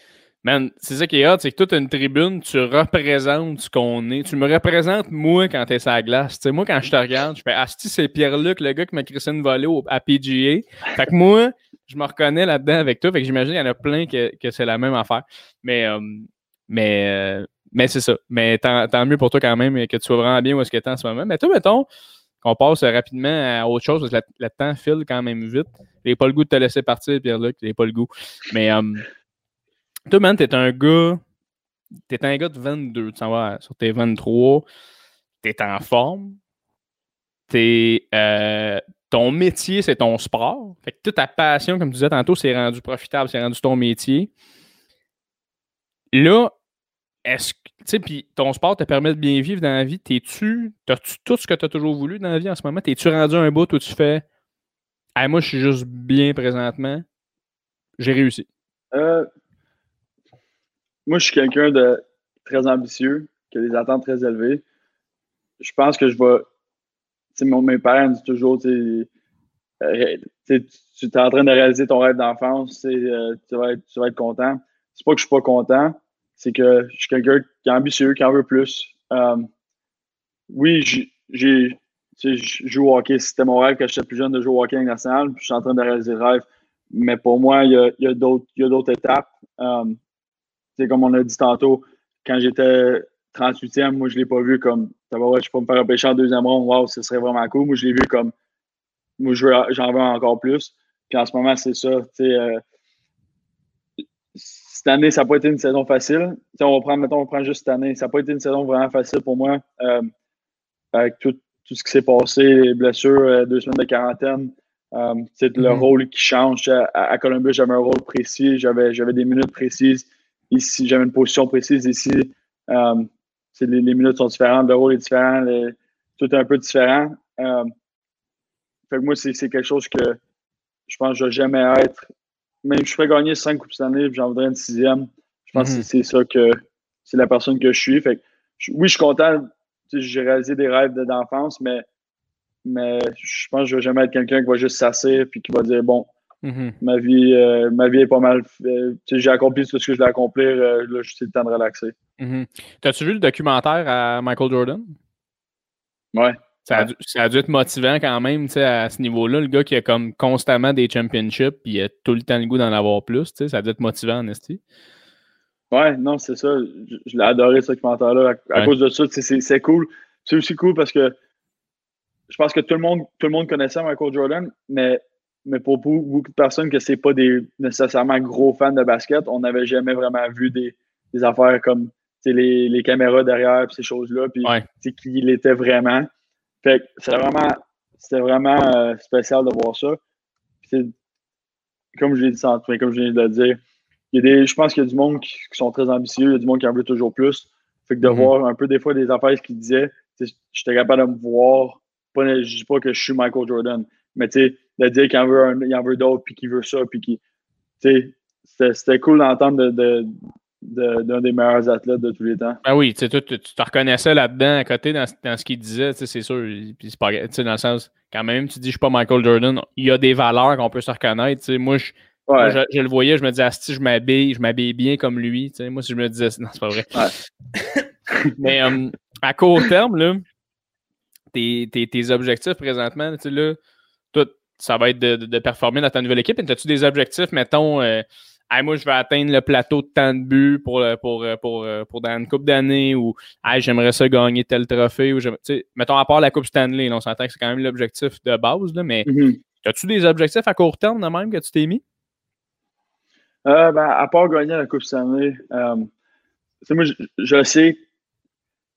Man, c'est ça qui est hot, c'est que toute une tribune, tu représentes ce qu'on est. Tu me représentes, moi, quand t'es sur la glace. moi, quand je te regarde, je fais Asti, c'est Pierre-Luc, le gars qui m'a crissé une volée à PGA. Fait que moi, je me reconnais là-dedans avec toi. Fait que j'imagine qu'il y en a plein que, que c'est la même affaire. Mais, euh, mais, euh, mais c'est ça. Mais tant, mieux pour toi quand même que tu sois vraiment bien où est-ce que tu en ce moment. Mais toi, mettons qu'on passe rapidement à autre chose, parce que le temps file quand même vite. J'ai pas le goût de te laisser partir, Pierre-Luc. J'ai pas le goût. Mais. Euh, toi, man, t'es un gars. T'es un gars de 22, tu s'en sur tes 23. T'es en forme. T'es. Ton métier, c'est ton sport. Fait que toute ta passion, comme tu disais tantôt, c'est rendu profitable, c'est rendu ton métier. Là, est-ce que. Tu sais, puis ton sport te permet de bien vivre dans la vie. T'es-tu. T'as-tu tout ce que tu as toujours voulu dans la vie en ce moment? T'es-tu rendu un bout où tu fais. moi, je suis juste bien présentement? J'ai réussi. Euh, moi, je suis quelqu'un de très ambitieux, qui a des attentes très élevées. Je pense que je vais. Sais, mes parents disent toujours, tu tu es en train de réaliser ton rêve d'enfance, euh, tu, vas être, tu vas être content. C'est pas que je suis pas content, c'est que je suis quelqu'un qui est ambitieux, qui en veut plus. Euh, oui, j'ai, je joue au hockey. C'était mon rêve quand j'étais plus jeune de jouer au hockey national, puis je suis en train de réaliser le rêve. Mais pour moi, il y a, il y a d'autres étapes. Euh, comme on a dit tantôt, quand j'étais 38e, moi, je ne l'ai pas vu comme, ça va, je peux me faire repêcher en deuxième ronde, wow, ce serait vraiment cool. Moi, je l'ai vu comme, moi, j'en veux encore plus. Puis en ce moment, c'est ça. Euh, cette année, ça n'a pas été une saison facile. on va prendre, mettons, on prend juste cette année. Ça n'a pas été une saison vraiment facile pour moi. Euh, avec tout, ce qui s'est passé, les blessures, euh, deux semaines de quarantaine. c'est le mm-hmm. rôle qui change. À, à Columbus, j'avais un rôle précis, j'avais des minutes précises. Ici, j'avais une position précise ici. Euh, les, minutes sont différentes, le rôle est différent, tout est un peu différent. Euh, fait que moi, c'est quelque chose que je pense que je vais jamais être. Même je ferais gagner cinq coupes cette année, j'en voudrais une sixième. Je pense que mhm. c'est ça que c'est la personne que je suis. Fait oui, je suis content. J'ai réalisé des rêves d'enfance, mais, mais je pense que je vais jamais être quelqu'un qui va juste s'asseoir et qui va dire bon, Mm-hmm. Ma, vie, euh, ma vie est pas mal. Euh, j'ai accompli tout ce que je voulais accomplir. Euh, là, c'est le temps de relaxer. Mm-hmm. T'as-tu vu le documentaire à Michael Jordan? Ouais. Ça a, dû, ça a dû être motivant quand même à ce niveau-là. Le gars qui a comme constamment des championships et il a tout le temps le goût d'en avoir plus. Ça a dû être motivant, en esti. Ouais, non, c'est ça. Je, l'ai adoré ce documentaire-là. À, cause de ça, c'est cool. C'est aussi cool parce que je pense que tout le monde, tout le monde connaissait Michael Jordan, mais mais pour beaucoup, de personnes que c'est pas des nécessairement gros fans de basket, on n'avait jamais vraiment vu des, affaires comme les, les caméras derrière ces choses-là, puis qui il était vraiment. Fait c'est vraiment c'était vraiment euh, spécial de voir ça. comme je l'ai dit comme je viens de le dire, il y a des, je pense qu'il y a du monde qui, sont très ambitieux, il y a du monde qui en veut toujours plus. Fait que de mm-hmm. voir un peu des fois des affaires qu'il disait, j'étais capable de me voir. Pas, je dis pas que je suis Michael Jordan, mais tu sais, de dire qu'il en veut, veut d'autres, puis qu'il veut ça, puis qu'il. C'était cool d'entendre de, d'un des meilleurs athlètes de tous les temps. Ben oui, tu, tu, te reconnaissais là-dedans à côté dans, ce qu'il disait, c'est sûr. Puis c'est pas, dans le sens, quand même, tu dis, je suis pas Michael Jordan, il y a des valeurs qu'on peut se reconnaître. Moi, je, je, le voyais, je me disais, si je m'habille, je m'habille bien comme lui. Moi, si je me disais, non, c'est pas vrai. Mais euh, à court terme, là, tes, tes, objectifs présentement, là, ça va être de, de, performer dans ta nouvelle équipe. As-tu des objectifs, mettons, euh, moi, je vais atteindre le plateau de temps de but pour, euh, pour, pour, pour, dans une coupe d'années ou j'aimerais ça gagner tel trophée. Ou mettons, à part la Coupe Stanley, on s'entend que c'est quand même l'objectif de base, là, mais mm-hmm. as-tu des objectifs à court terme de même que tu t'es mis? Euh, ben, à part gagner la Coupe Stanley, euh, moi, je, sais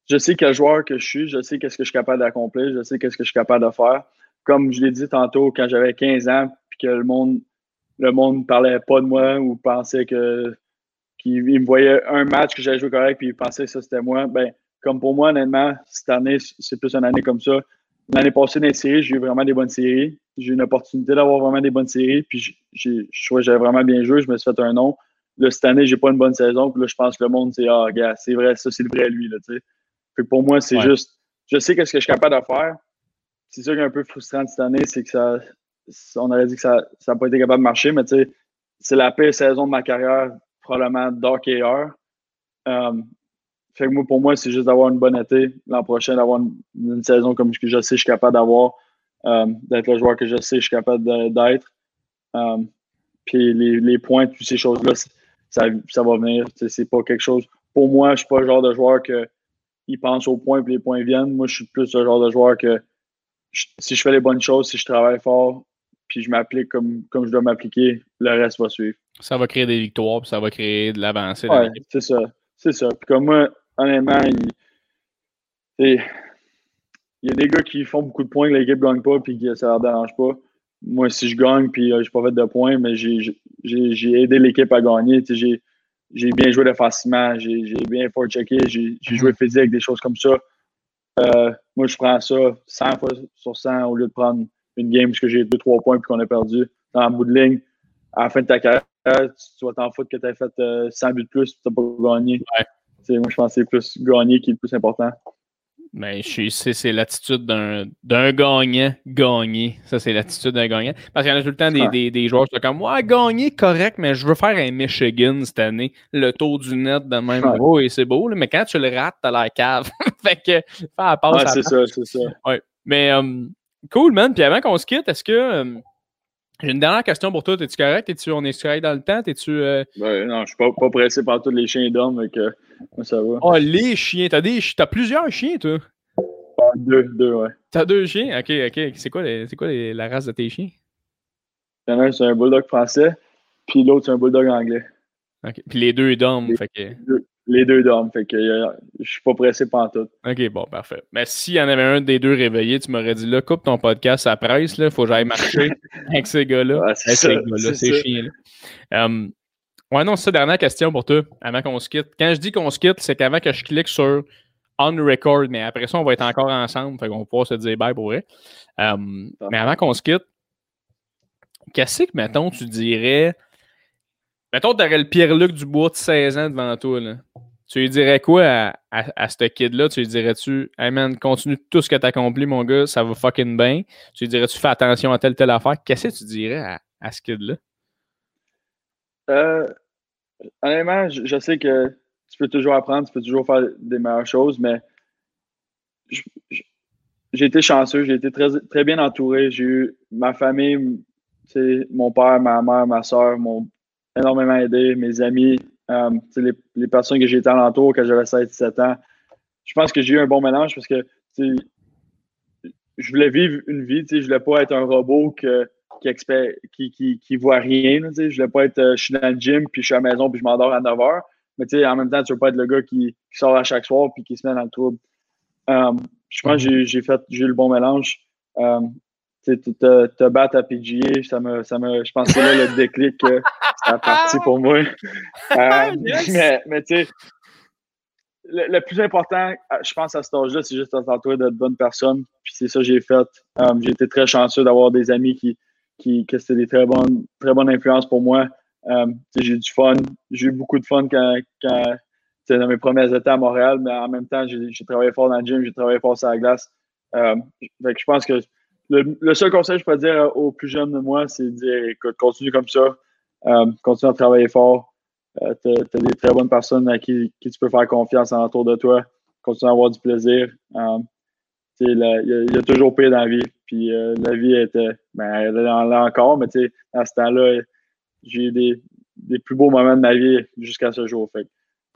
je sais quel joueur que je suis, je sais qu'est-ce que je suis capable d'accomplir, je sais qu'est-ce que je suis capable de faire. Comme je l'ai dit tantôt, quand j'avais 15 ans, puis que le monde le monde parlait pas de moi ou pensait que qu'il me voyait un match que j'avais joué correct puis il pensait que ça c'était moi, ben comme pour moi, honnêtement, cette année, c'est plus une année comme ça. L'année passée, dans les séries, j'ai eu vraiment des bonnes séries. J'ai eu une opportunité d'avoir vraiment des bonnes séries. Puis j'ai, je trouvais que j'avais vraiment bien joué. Je me suis fait un nom. Là, cette année, j'ai pas une bonne saison. Puis là, je pense que le monde, c'est Ah, gars, c'est vrai, ça, c'est le vrai lui. Là, fait que pour moi, c'est juste, je sais qu'est-ce que je suis capable de faire. C'est sûr qu'un peu frustrant cette année, c'est que ça, on aurait dit que ça n'a pas été capable de marcher, mais tu sais, c'est la pire saison de ma carrière, probablement d'hockeyeur. Um, fait que moi, pour moi, c'est juste d'avoir une bonne été l'an prochain, d'avoir une, saison comme que je sais que je suis capable d'avoir, euh, d'être le joueur que je sais que je suis capable d'être. Euh, puis les, les, points, toutes ces choses-là, ça, ça, va venir. C'est pas quelque chose. Pour moi, je suis pas le genre de joueur que il pense aux points et les points viennent. Moi, je suis plus le genre de joueur que si je fais les bonnes choses, si je travaille fort, puis je m'applique comme, comme je dois m'appliquer, le reste va suivre. Ça va créer des victoires, puis ça va créer de l'avancée. Ouais, c'est ça. C'est ça. Puis comme moi, honnêtement, il, y a des gars qui font beaucoup de points que l'équipe ne gagne pas puis que ça leur dérange pas. Moi, si je gagne puis euh, je n'ai pas fait de points, mais j'ai aidé l'équipe à gagner. J'ai bien joué défensivement, j'ai bien fort checké, j'ai joué mhm. physique, des choses comme ça. Euh, moi, je prends ça 100 fois sur 100 au lieu de prendre une game parce que j'ai 2-3 points puis qu'on a perdu. Dans le bout de ligne, à la fin de ta carrière, tu vas t'en foutre que tu as fait 100 euh, buts de plus et tu n'as pas gagné moi, je pense que c'est plus gagner qui est le plus important. Mais ben, c'est l'attitude d'un gagnant gagner. Ça, c'est l'attitude d'un gagnant. Parce qu'il y en a tout le temps des, des, joueurs qui sont comme Ouais, gagner, correct, mais je veux faire un Michigan cette année. Le tour du net de même. Ouais. et c'est beau, mais quand tu le rates, t'as l'air cave. fait que fais la passe. Ouais, c'est ça, c'est ça. Ouais. Mais um, cool, man. Puis avant qu'on se quitte, est-ce que. Um, j'ai une dernière question pour toi. Es-tu correct? Es-tu, on est correct dans le temps? Es-tu. Euh... Ben, non, je suis pas, pas pressé par tous les chiens d'hommes, mais que ça va. Oh, les chiens. T'as, des, t'as plusieurs chiens, toi? Ah, deux, deux, ouais. T'as deux chiens? Ok, ok. C'est quoi, c'est quoi la race de tes chiens? Il y en a un, c'est un bulldog français, puis l'autre, c'est un bulldog anglais. Ok. Puis les deux dorment, fait que... Les deux dorment, fait que euh, je suis pas pressé par tout. Ok, bon, parfait. Mais s'il y en avait un des deux réveillé, tu m'aurais dit là, coupe ton podcast à presse, là, faut que j'aille marcher avec ces gars-là. c'est ces gars-là, ces chiens-là. Um, Ouais, non, c'est ça, dernière question pour toi, avant qu'on se quitte. Quand je dis qu'on se quitte, c'est qu'avant que je clique sur on record, mais après ça, on va être encore ensemble, fait qu'on va pouvoir se dire bye pour vrai. Euh, mais avant qu'on se quitte, qu'est-ce que, mettons, tu dirais. Mettons, tu aurais le Pierre-Luc Dubois de 16 ans devant toi, là. Tu lui dirais quoi à, à, ce kid-là? Tu lui dirais-tu, hey man, continue tout ce que tu as accompli, mon gars, ça va fucking bien. Tu lui dirais-tu, fais attention à telle, telle affaire? Qu'est-ce que tu dirais à, à ce kid-là? Euh, honnêtement, je, sais que tu peux toujours apprendre, tu peux toujours faire des meilleures choses, mais j'ai été chanceux, j'ai été très, très bien entouré. J'ai eu ma famille, mon père, ma mère, ma soeur m'ont énormément aidé, mes amis, euh, les, les, personnes que j'ai été alentour quand j'avais 16-17 ans. Je pense que j'ai eu un bon mélange parce que je voulais vivre une vie, je voulais pas être un robot que qui, qui, qui, voit rien. je ne voulais pas être, euh, je suis dans le gym, puis je suis à la maison, puis je m'endors à 9 h. Mais en même temps, tu ne veux pas être le gars qui, sort à chaque soir puis qui se met dans le trouble. Um, je pense que j'ai fait j'ai eu le bon mélange. Um, te, te, battre à PGA, ça me, ça me, je pense que c'est là le déclic que ça a parti pour moi. Um, mais, mais tu sais, le, plus important, je pense, à cet âge-là, c'est juste d'entourer de bonnes personnes. Puis c'est ça que j'ai fait. j'ai été très chanceux d'avoir des amis qui, qui, que c'était des très bonnes, très bonnes influences pour moi. Euh, j'ai eu du fun. J'ai eu beaucoup de fun quand, quand dans mes premiers états à Montréal, mais en même temps, j'ai travaillé fort dans le gym, j'ai travaillé fort sur la glace. Euh, je pense que le, seul conseil que je peux dire aux plus jeunes de moi, c'est de dire écoute, continue comme ça, euh, continue à travailler fort. Euh, tu as, des très bonnes personnes à qui, tu peux faire confiance autour de toi, continue à avoir du plaisir. il y, a toujours pire dans la vie. Puis la vie était, ben, elle est encore, mais à ce temps-là, j'ai eu des, des, plus beaux moments de ma vie jusqu'à ce jour. Fait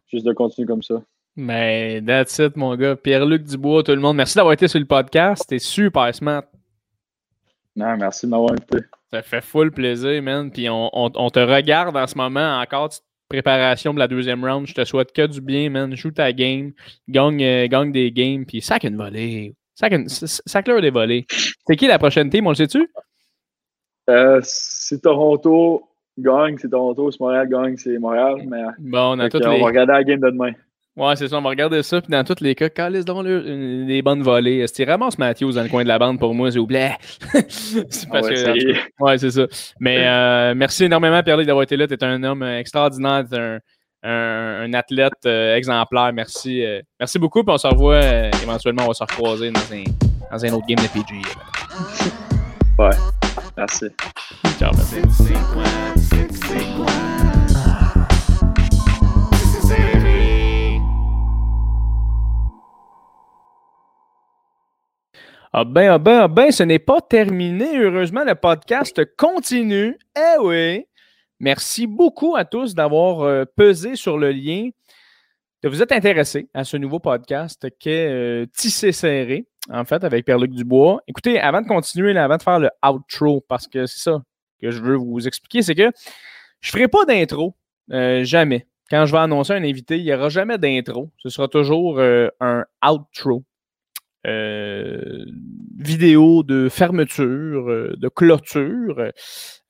juste de continuer comme ça. Mais that's it, mon gars. Pierre-Luc Dubois, tout le monde, merci d'avoir été sur le podcast. C'était super smart. Non, merci de m'avoir invité. Ça fait full plaisir, man. Puis on, te regarde en ce moment, encore préparation de la deuxième round. Je te souhaite que du bien, man. Joue ta game, gagne, euh, des games, puis sac une volée. Sac, une, sac leur des volées. C'est qui la prochaine team, on le sait-tu? Euh, c'est Toronto gagne, c'est Toronto. Si Montréal gagne, c'est Montréal. Mais, bon, on, a on va regarder la game de demain. Ouais, c'est ça, on va regarder ça. Puis dans tous les cas, calisse donc des bonnes volées. C'était vraiment ce Matthews dans le coin de la bande pour moi, s'il vous plaît? c'est parce que. Ouais, c'est ça. Mais euh, merci énormément, Pierre-Luc, d'avoir été là. Tu es un homme extraordinaire. Tu un, un, athlète euh, exemplaire. Merci. Euh, merci beaucoup. Puis on se revoit éventuellement, on va se recroiser dans un, dans un autre game de PG. Ouais. Merci. Ciao, merci. Ah ben, ah ben, ah ben, ce n'est pas terminé. Heureusement, le podcast continue. Eh oui. Merci beaucoup à tous d'avoir euh, pesé sur le lien, de vous être intéressés à ce nouveau podcast qui est euh, Tissé serré, en fait, avec Pierre-Luc Dubois. Écoutez, avant de continuer, avant de faire le outro, parce que c'est ça que je veux vous expliquer, c'est que je ne ferai pas d'intro, euh, jamais. Quand je vais annoncer un invité, il n'y aura jamais d'intro. Ce sera toujours un outro. Euh, vidéo de fermeture, euh, de clôture,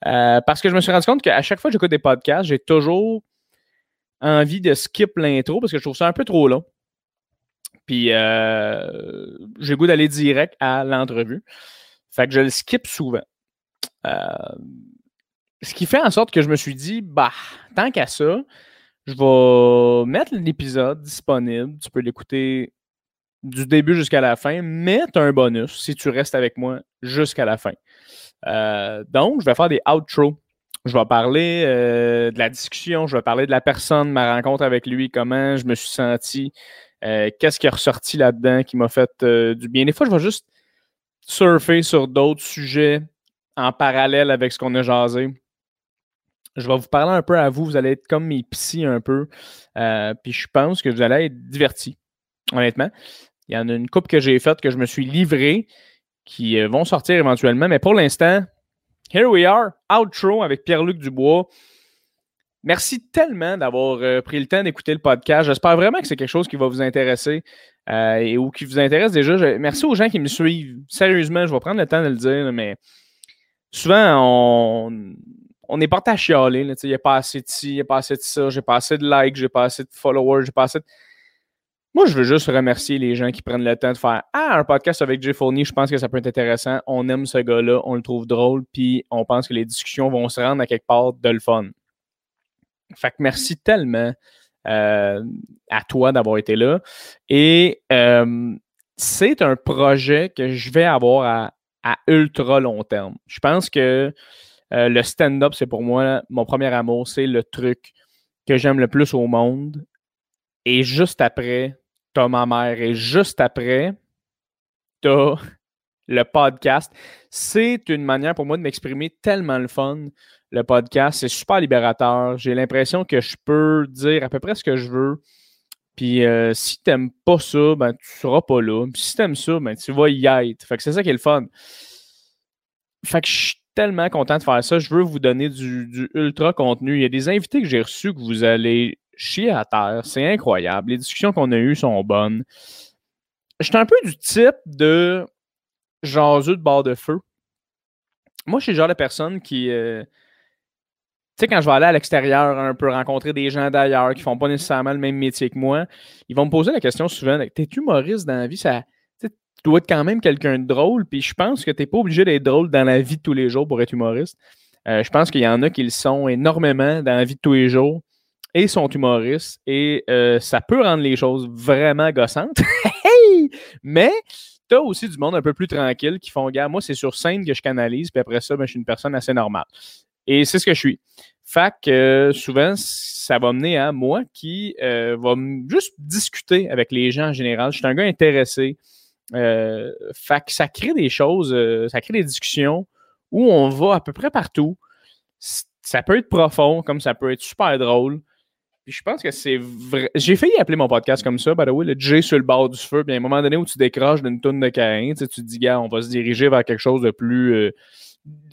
euh, parce que je me suis rendu compte qu'à chaque fois que j'écoute des podcasts, j'ai toujours envie de skip l'intro parce que je trouve ça un peu trop long. Puis j'ai goût d'aller direct à l'entrevue. Fait que je le skip souvent. ce qui fait en sorte que je me suis dit, bah, tant qu'à ça, je vais mettre l'épisode disponible. Tu peux l'écouter du début jusqu'à la fin, mais tu as un bonus si tu restes avec moi jusqu'à la fin. Euh, donc, je vais faire des outros. Je vais parler euh, de la discussion, je vais parler de la personne, ma rencontre avec lui, comment je me suis senti, euh, qu'est-ce qui est ressorti là-dedans qui m'a fait du bien. Des fois, je vais juste surfer sur d'autres sujets en parallèle avec ce qu'on a jasé. Je vais vous parler un peu à vous, vous allez être comme mes psys un peu. puis je pense que vous allez être divertis, honnêtement. Il y en a une coupe que j'ai faite que je me suis livré qui euh, vont sortir éventuellement. Mais pour l'instant, here we are, outro avec Pierre-Luc Dubois. Merci tellement d'avoir euh, pris le temps d'écouter le podcast. J'espère vraiment que c'est quelque chose qui va vous intéresser euh, et, ou qui vous intéresse déjà. merci aux gens qui me suivent. Sérieusement, je vais prendre le temps de le dire, mais souvent, on, on est porté à chialer. Il n'y a pas assez de ci, il n'y a pas assez de ça, j'ai pas assez de likes, j'ai pas assez de followers, j'ai pas assez de. Moi, je veux juste remercier les gens qui prennent le temps de faire Ah, un podcast avec Jay Fournier, je pense que ça peut être intéressant. On aime ce gars-là, on le trouve drôle, puis on pense que les discussions vont se rendre à quelque part de le fun. Fait que merci tellement euh, à toi d'avoir été là. Et euh, c'est un projet que je vais avoir à, ultra long terme. Je pense que euh, le stand-up, c'est pour moi mon premier amour, c'est le truc que j'aime le plus au monde. Et juste après, t'as ma mère. Et juste après, t'as le podcast. C'est une manière pour moi de m'exprimer tellement le fun. Le podcast, c'est super libérateur. J'ai l'impression que je peux dire à peu près ce que je veux. Puis euh, si t'aimes pas ça, ben tu seras pas là. Puis si t'aimes ça, ben tu vas y être. Fait que c'est ça qui est le fun. Fait que je suis tellement content de faire ça. Je veux vous donner du ultra contenu. Il y a des invités que j'ai reçus que vous allez chier à terre. C'est incroyable. Les discussions qu'on a eues sont bonnes. J'étais un peu du type de jaseux de bord de feu. Moi, je suis le genre de personne qui. Euh, tu sais, quand je vais aller à l'extérieur, un peu rencontrer des gens d'ailleurs qui font pas nécessairement le même métier que moi, ils vont me poser la question souvent T'es humoriste dans la vie? Ça, dois être quand même quelqu'un de drôle. Puis je pense que tu n'es pas obligé d'être drôle dans la vie de tous les jours pour être humoriste. Euh, je pense qu'il y en a qui le sont énormément dans la vie de tous les jours et sont humoristes. Et euh, ça peut rendre les choses vraiment gossantes. Mais tu as aussi du monde un peu plus tranquille qui font, gars, moi, c'est sur scène que je canalise, puis après ça, ben, je suis une personne assez normale. Et c'est ce que je suis. Fait que euh, souvent, ça va mener à moi qui va juste discuter avec les gens en général. Je suis un gars intéressé. Euh, fait que ça crée des choses, ça crée des discussions où on va à peu près partout. Ça peut être profond, comme ça peut être super drôle. Je pense que c'est vrai. J'ai failli appeler mon podcast comme ça, by the way, le J sur le bord du feu. Puis à un moment donné où tu décroches d'une tonne de Caïn, tu te dis, gars, on va se diriger vers quelque chose de plus. Euh,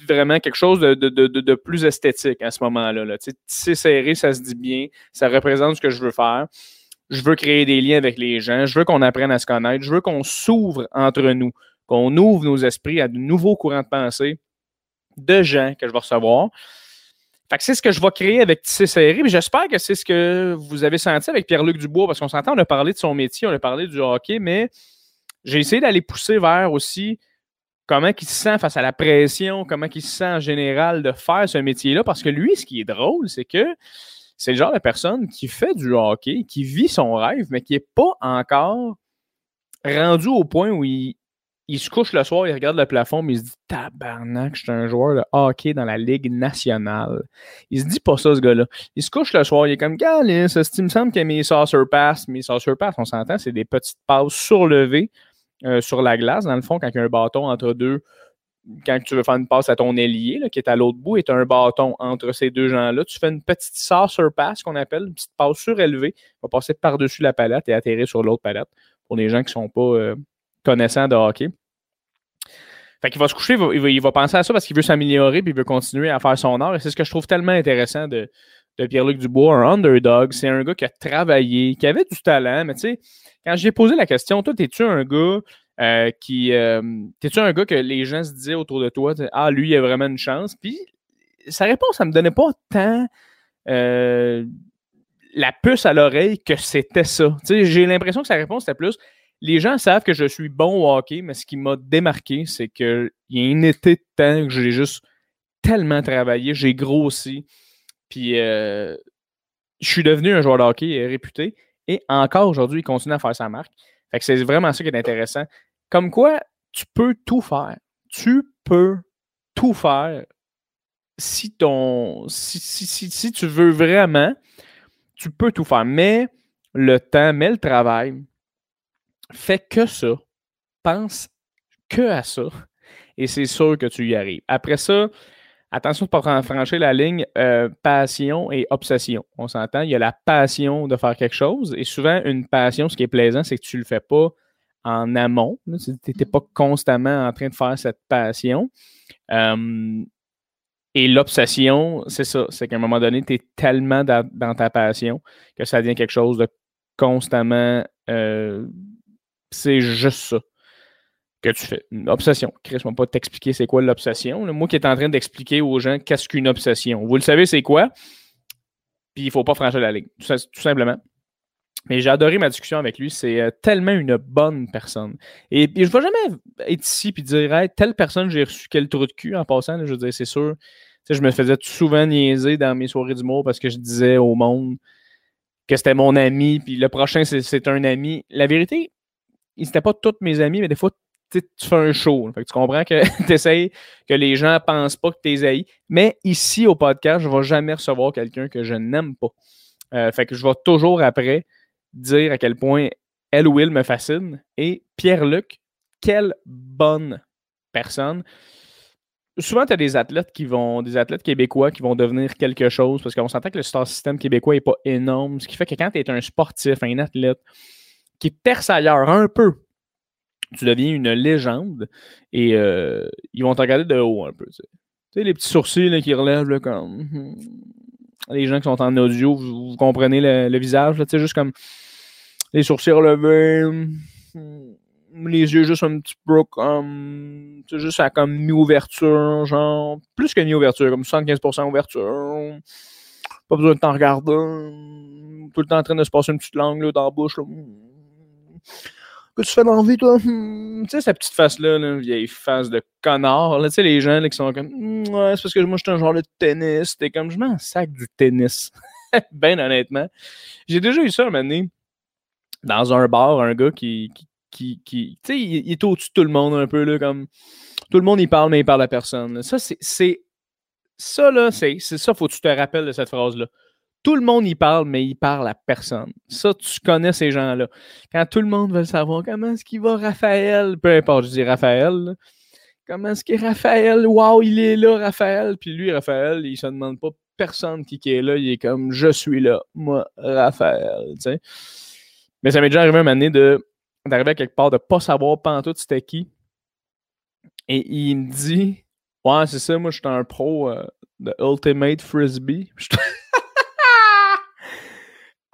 vraiment quelque chose de, plus esthétique à ce moment-là. Là. Tisser serré, ça se dit bien. Ça représente ce que je veux faire. Je veux créer des liens avec les gens. Je veux qu'on apprenne à se connaître. Je veux qu'on s'ouvre entre nous, qu'on ouvre nos esprits à de nouveaux courants de pensée de gens que je vais recevoir. Fait que c'est ce que je vais créer avec Tissé Serré. J'espère que c'est ce que vous avez senti avec Pierre-Luc Dubois, parce qu'on s'entend, on a parlé de son métier, on a parlé du hockey, mais j'ai essayé d'aller pousser vers aussi comment il se sent face à la pression, comment il se sent en général de faire ce métier-là. Parce que lui, ce qui est drôle, c'est que c'est le genre de personne qui fait du hockey, qui vit son rêve, mais qui n'est pas encore rendu au point où il, il se couche le soir, il regarde le plafond, mais il se dit Tabarnak, je suis un joueur de hockey dans la Ligue nationale. Il se dit pas ça, ce gars-là. Il se couche le soir, il est comme Galis, il me semble que mes saucer pass, mes saucer pass, on s'entend, c'est des petites passes surlevées euh, sur la glace, dans le fond, quand il y a un bâton entre deux. Quand tu veux faire une passe à ton ailier, qui est à l'autre bout, et tu as un bâton entre ces deux gens-là, tu fais une petite saucer pass qu'on appelle, une petite passe surélevée, va passer par-dessus la palette et atterrir sur l'autre palette pour les gens qui ne sont pas. Euh, connaissant de hockey. Fait qu'il va se coucher, il va, penser à ça parce qu'il veut s'améliorer puis il veut continuer à faire son art. Et c'est ce que je trouve tellement intéressant de, Pierre-Luc Dubois, un underdog. C'est un gars qui a travaillé, qui avait du talent. Mais tu sais, quand j'ai posé la question, toi, es-tu un gars euh, qui. Euh, t'es-tu un gars que les gens se disaient autour de toi, ah, lui, il a vraiment une chance. Puis sa réponse, ça me donnait pas tant. Euh, la puce à l'oreille que c'était ça. J'ai l'impression que sa réponse c'était plus les gens savent que je suis bon au hockey, mais ce qui m'a démarqué, c'est qu'il y a un été de temps que j'ai juste tellement travaillé, j'ai grossi, puis euh, je suis devenu un joueur de hockey réputé, et encore aujourd'hui, il continue à faire sa marque. Fait que c'est vraiment ça qui est intéressant. Comme quoi, tu peux tout faire. Tu peux tout faire si ton si, si, si tu veux vraiment, tu peux tout faire. Mais le temps, mais le travail, fais que ça, pense que à ça, et c'est sûr que tu y arrives. Après ça, attention de ne pas franchir la ligne euh, passion et obsession. On s'entend, il y a la passion de faire quelque chose, et souvent, une passion, ce qui est plaisant, c'est que tu ne le fais pas en amont. Tu n'étais pas constamment en train de faire cette passion. et l'obsession, c'est ça, c'est qu'à un moment donné, tu es tellement dans, ta passion que ça devient quelque chose de constamment euh, c'est juste ça que tu fais. Une obsession. Chris, ne pas t'expliquer c'est quoi l'obsession. Moi qui est en train d'expliquer aux gens qu'est-ce qu'une obsession. Vous le savez, c'est quoi? Puis il ne faut pas franchir la ligne. Tout, simplement. Mais j'ai adoré ma discussion avec lui. C'est euh, tellement une bonne personne. Et, je ne vais jamais être ici et dire telle personne, j'ai reçu quel trou de cul en passant. je veux dire, c'est sûr. je me faisais souvent niaiser dans mes soirées d'humour parce que je disais au monde que c'était mon ami, puis le prochain, c'est un ami. La vérité, ils n'étaient pas tous mes amis, mais des fois, tu fais un show. tu comprends que tu essayes que les gens ne pensent pas que tu es haï. Mais ici, au podcast, je ne vais jamais recevoir quelqu'un que je n'aime pas. Euh, fait que je vais toujours après dire à quel point elle ou il me fascine. Et Pierre-Luc, quelle bonne personne. Souvent, tu as des athlètes qui vont, des athlètes québécois qui vont devenir quelque chose parce qu'on s'entend que le star system québécois n'est pas énorme. Ce qui fait que quand tu es un sportif, un athlète, qui perce ailleurs un peu, tu deviens une légende et euh, ils vont te regarder de haut un peu. Tu sais, les petits sourcils qui relèvent comme. Hmm. Les gens qui sont en audio, vous, comprenez le, visage, tu sais, juste comme les sourcils relevés, hmm, les yeux juste un petit peu comme. Tu sais, juste à comme mi-ouverture, genre. Plus que mi-ouverture, comme 75% ouverture. Pas besoin de t'en regarder. Tout le temps en train de se passer une petite langue là, dans la bouche. Là que tu fais dans la vie, toi? Hmm. Tu sais, sa petite face-là, là, vieille face de connard. Tu sais, les gens qui sont comme, hmm, ouais, c'est parce que moi, je suis un joueur de tennis. T'es comme, je m'en sac du tennis. ben honnêtement. J'ai déjà eu ça un moment donné, dans un bar, un gars qui, qui, qui, tu sais, il, est au-dessus de tout le monde un peu, là, comme, tout le monde, il parle, mais il parle à personne. Ça, c'est, ça, là, c'est ça, faut que tu te rappelles de cette phrase-là. Tout le monde y parle, mais il parle à personne. Ça, tu connais ces gens-là. Quand tout le monde veut savoir comment est-ce qu'il va, Raphaël, peu importe, je dis Raphaël, comment est-ce qu'il est Raphaël, waouh, il est là, Raphaël? Puis lui, Raphaël, il se demande pas personne qui, est là, il est comme je suis là, moi, Raphaël. Mais ça m'est déjà arrivé un moment donné de, d'arriver à quelque part, de pas savoir tout c'était qui. Et il me dit Ouais, c'est ça, moi, je suis un pro euh, de Ultimate Frisbee.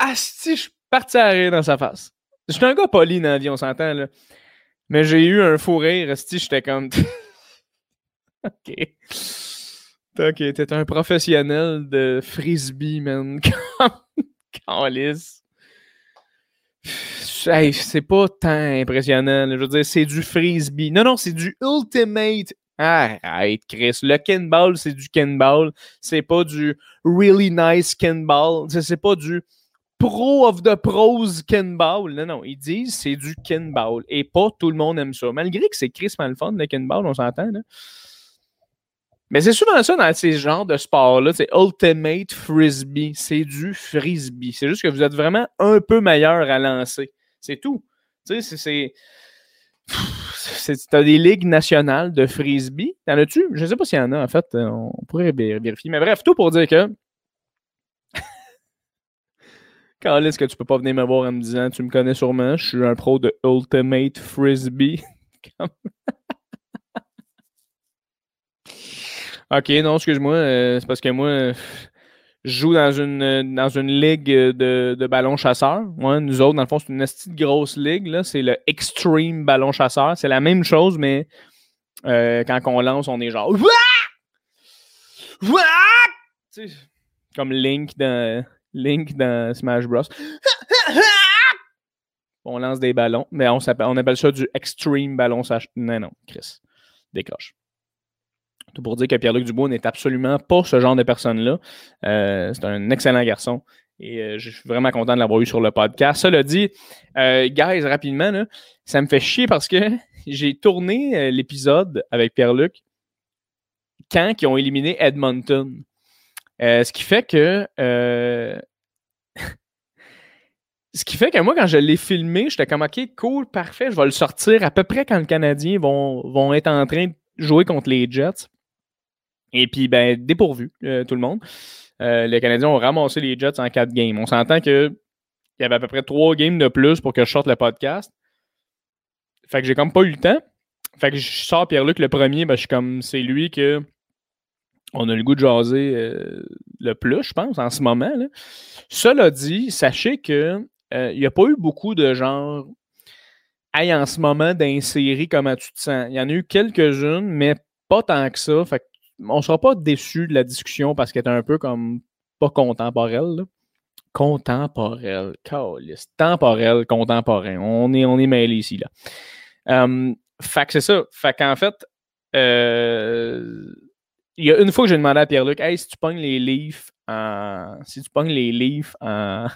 Asti, je suis parti à rire dans sa face. Je suis un gars poli dans la vie, on s'entend, là. Mais j'ai eu un fou rire, Asti, j'étais comme. ok. Ok, t'es un professionnel de frisbee, man. Calice. Hey, c'est pas tant impressionnant. Je veux dire, c'est du frisbee. Non, non, c'est du ultimate. Arrête, Chris. Le Kenball, c'est du Kenball. C'est pas du really nice Kenball. C'est pas du pro of the pros Kenball. Non, non. Ils disent c'est du Kenball. Et pas tout le monde aime ça. Malgré que c'est Chris Malfon, le Kenball, on s'entend. Mais c'est souvent ça dans ces genres de sports-là. C'est Ultimate Frisbee. C'est du frisbee. C'est juste que vous êtes vraiment un peu meilleur à lancer. C'est tout. Tu sais, c'est. T'as des ligues nationales de frisbee. T'en as-tu? Je ne sais pas s'il y en a, en fait. On pourrait vérifier. Mais bref, tout pour dire que. Quand est-ce que tu peux pas venir me voir en me disant Tu me connais sûrement, je suis un pro de Ultimate Frisbee. Ok, non, excuse-moi. Euh, c'est parce que moi, je joue dans une, dans une ligue de, de ballon chasseur. Nous autres, dans le fond, c'est une petite grosse ligue. Là. C'est le Extreme Ballon Chasseur. C'est la même chose, mais euh, quand on lance, on est genre. Comme Link dans, Link dans Smash Bros. On lance des ballons, mais on, appelle ça du Extreme Ballon. Non, non, Chris. Décroche. Tout pour dire que Pierre-Luc Dubois n'est absolument pas ce genre de personne-là. Euh, c'est un excellent garçon. Et euh, je suis vraiment content de l'avoir eu sur le podcast. Cela dit, euh, guys, rapidement, ça me fait chier parce que j'ai tourné l'épisode avec Pierre-Luc quand ils ont éliminé Edmonton. Ce qui fait que. ce qui fait que moi, quand je l'ai filmé, j'étais comme OK, cool, parfait, je vais le sortir à peu près quand les Canadiens vont, vont être en train de jouer contre les Jets. Et puis, ben, dépourvu, euh, tout le monde. Euh, les Canadiens ont ramassé les Jets en quatre games. On s'entend qu'il y avait à peu près trois games de plus pour que je sorte le podcast. Fait que j'ai comme pas eu le temps. Fait que je sors Pierre-Luc le premier, ben, je suis comme, c'est lui que on a le goût de jaser euh, le plus, je pense, en ce moment. Cela dit, sachez que il n'y a pas eu beaucoup de genre Hey, en ce moment, d'insérer comment tu te sens. Il y en a eu quelques-unes, mais pas tant que ça. On ne sera pas déçu de la discussion parce qu'elle est un peu comme pas contemporaine. Là. Contemporel. Temporel, contemporain. On est, on est mêlé ici. Là. Um, fait que c'est ça. Fait qu'en fait, euh, il y a une fois que j'ai demandé à Pierre-Luc, hey, si tu pognes les Leafs en. Si tu pognes les Leafs en,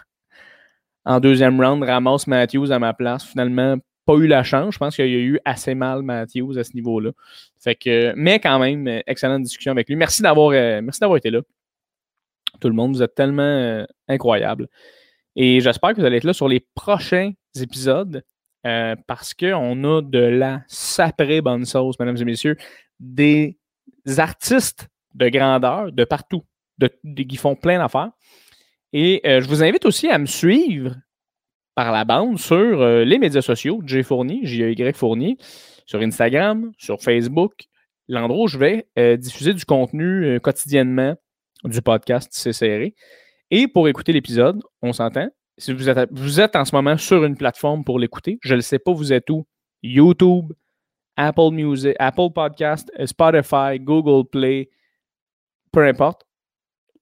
deuxième round, ramasse Matthews à ma place. Finalement, pas eu la chance. Je pense qu'il y a eu assez mal Matthews à ce niveau-là. Fait que, mais quand même, excellente discussion avec lui. Merci d'avoir, euh, merci d'avoir été là. Tout le monde, vous êtes tellement euh, incroyable. Et j'espère que vous allez être là sur les prochains épisodes euh, parce qu'on a de la saprée bonne sauce, mesdames et messieurs, des artistes de grandeur de partout, qui font plein d'affaires. Et je vous invite aussi à me suivre par la bande sur euh, les médias sociaux, J Fournier, J-Y Fournier, sur Instagram, sur Facebook, l'endroit où je vais euh, diffuser du contenu euh, quotidiennement du podcast C'est serré. Et pour écouter l'épisode, on s'entend. Si vous êtes, vous êtes en ce moment sur une plateforme pour l'écouter, je ne sais pas, vous êtes où? YouTube, Apple Music, Apple Podcast, Spotify, Google Play, peu importe.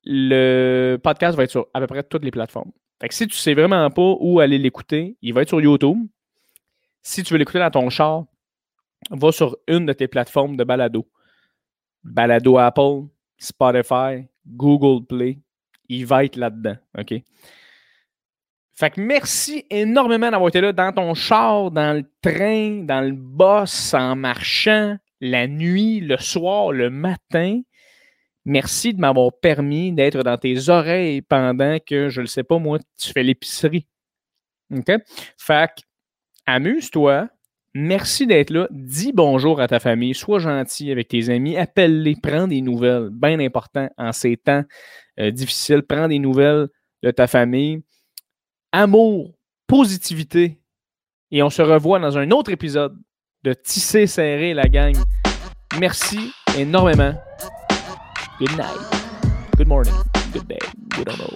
Le podcast va être sur à peu près toutes les plateformes. Fait si tu sais vraiment pas où aller l'écouter, il va être sur YouTube. Si tu veux l'écouter dans ton char, va sur une de tes plateformes de balado. Balado Apple, Spotify, Google Play. Il va être là-dedans. OK? Fait que merci énormément d'avoir été là dans ton char, dans le train, dans le bus, en marchant, la nuit, le soir, le matin. Merci de m'avoir permis d'être dans tes oreilles pendant que, je ne sais pas moi, tu fais l'épicerie. OK? Fait que, amuse-toi. Merci d'être là. Dis bonjour à ta famille. Sois gentil avec tes amis. Appelle-les. Prends des nouvelles. Bien important en ces temps euh, difficiles. Prends des nouvelles de ta famille. Amour, positivité. Et on se revoit dans un autre épisode de Tisser serré la gang. Merci énormément. Good night. Good morning. Good day. Don't know.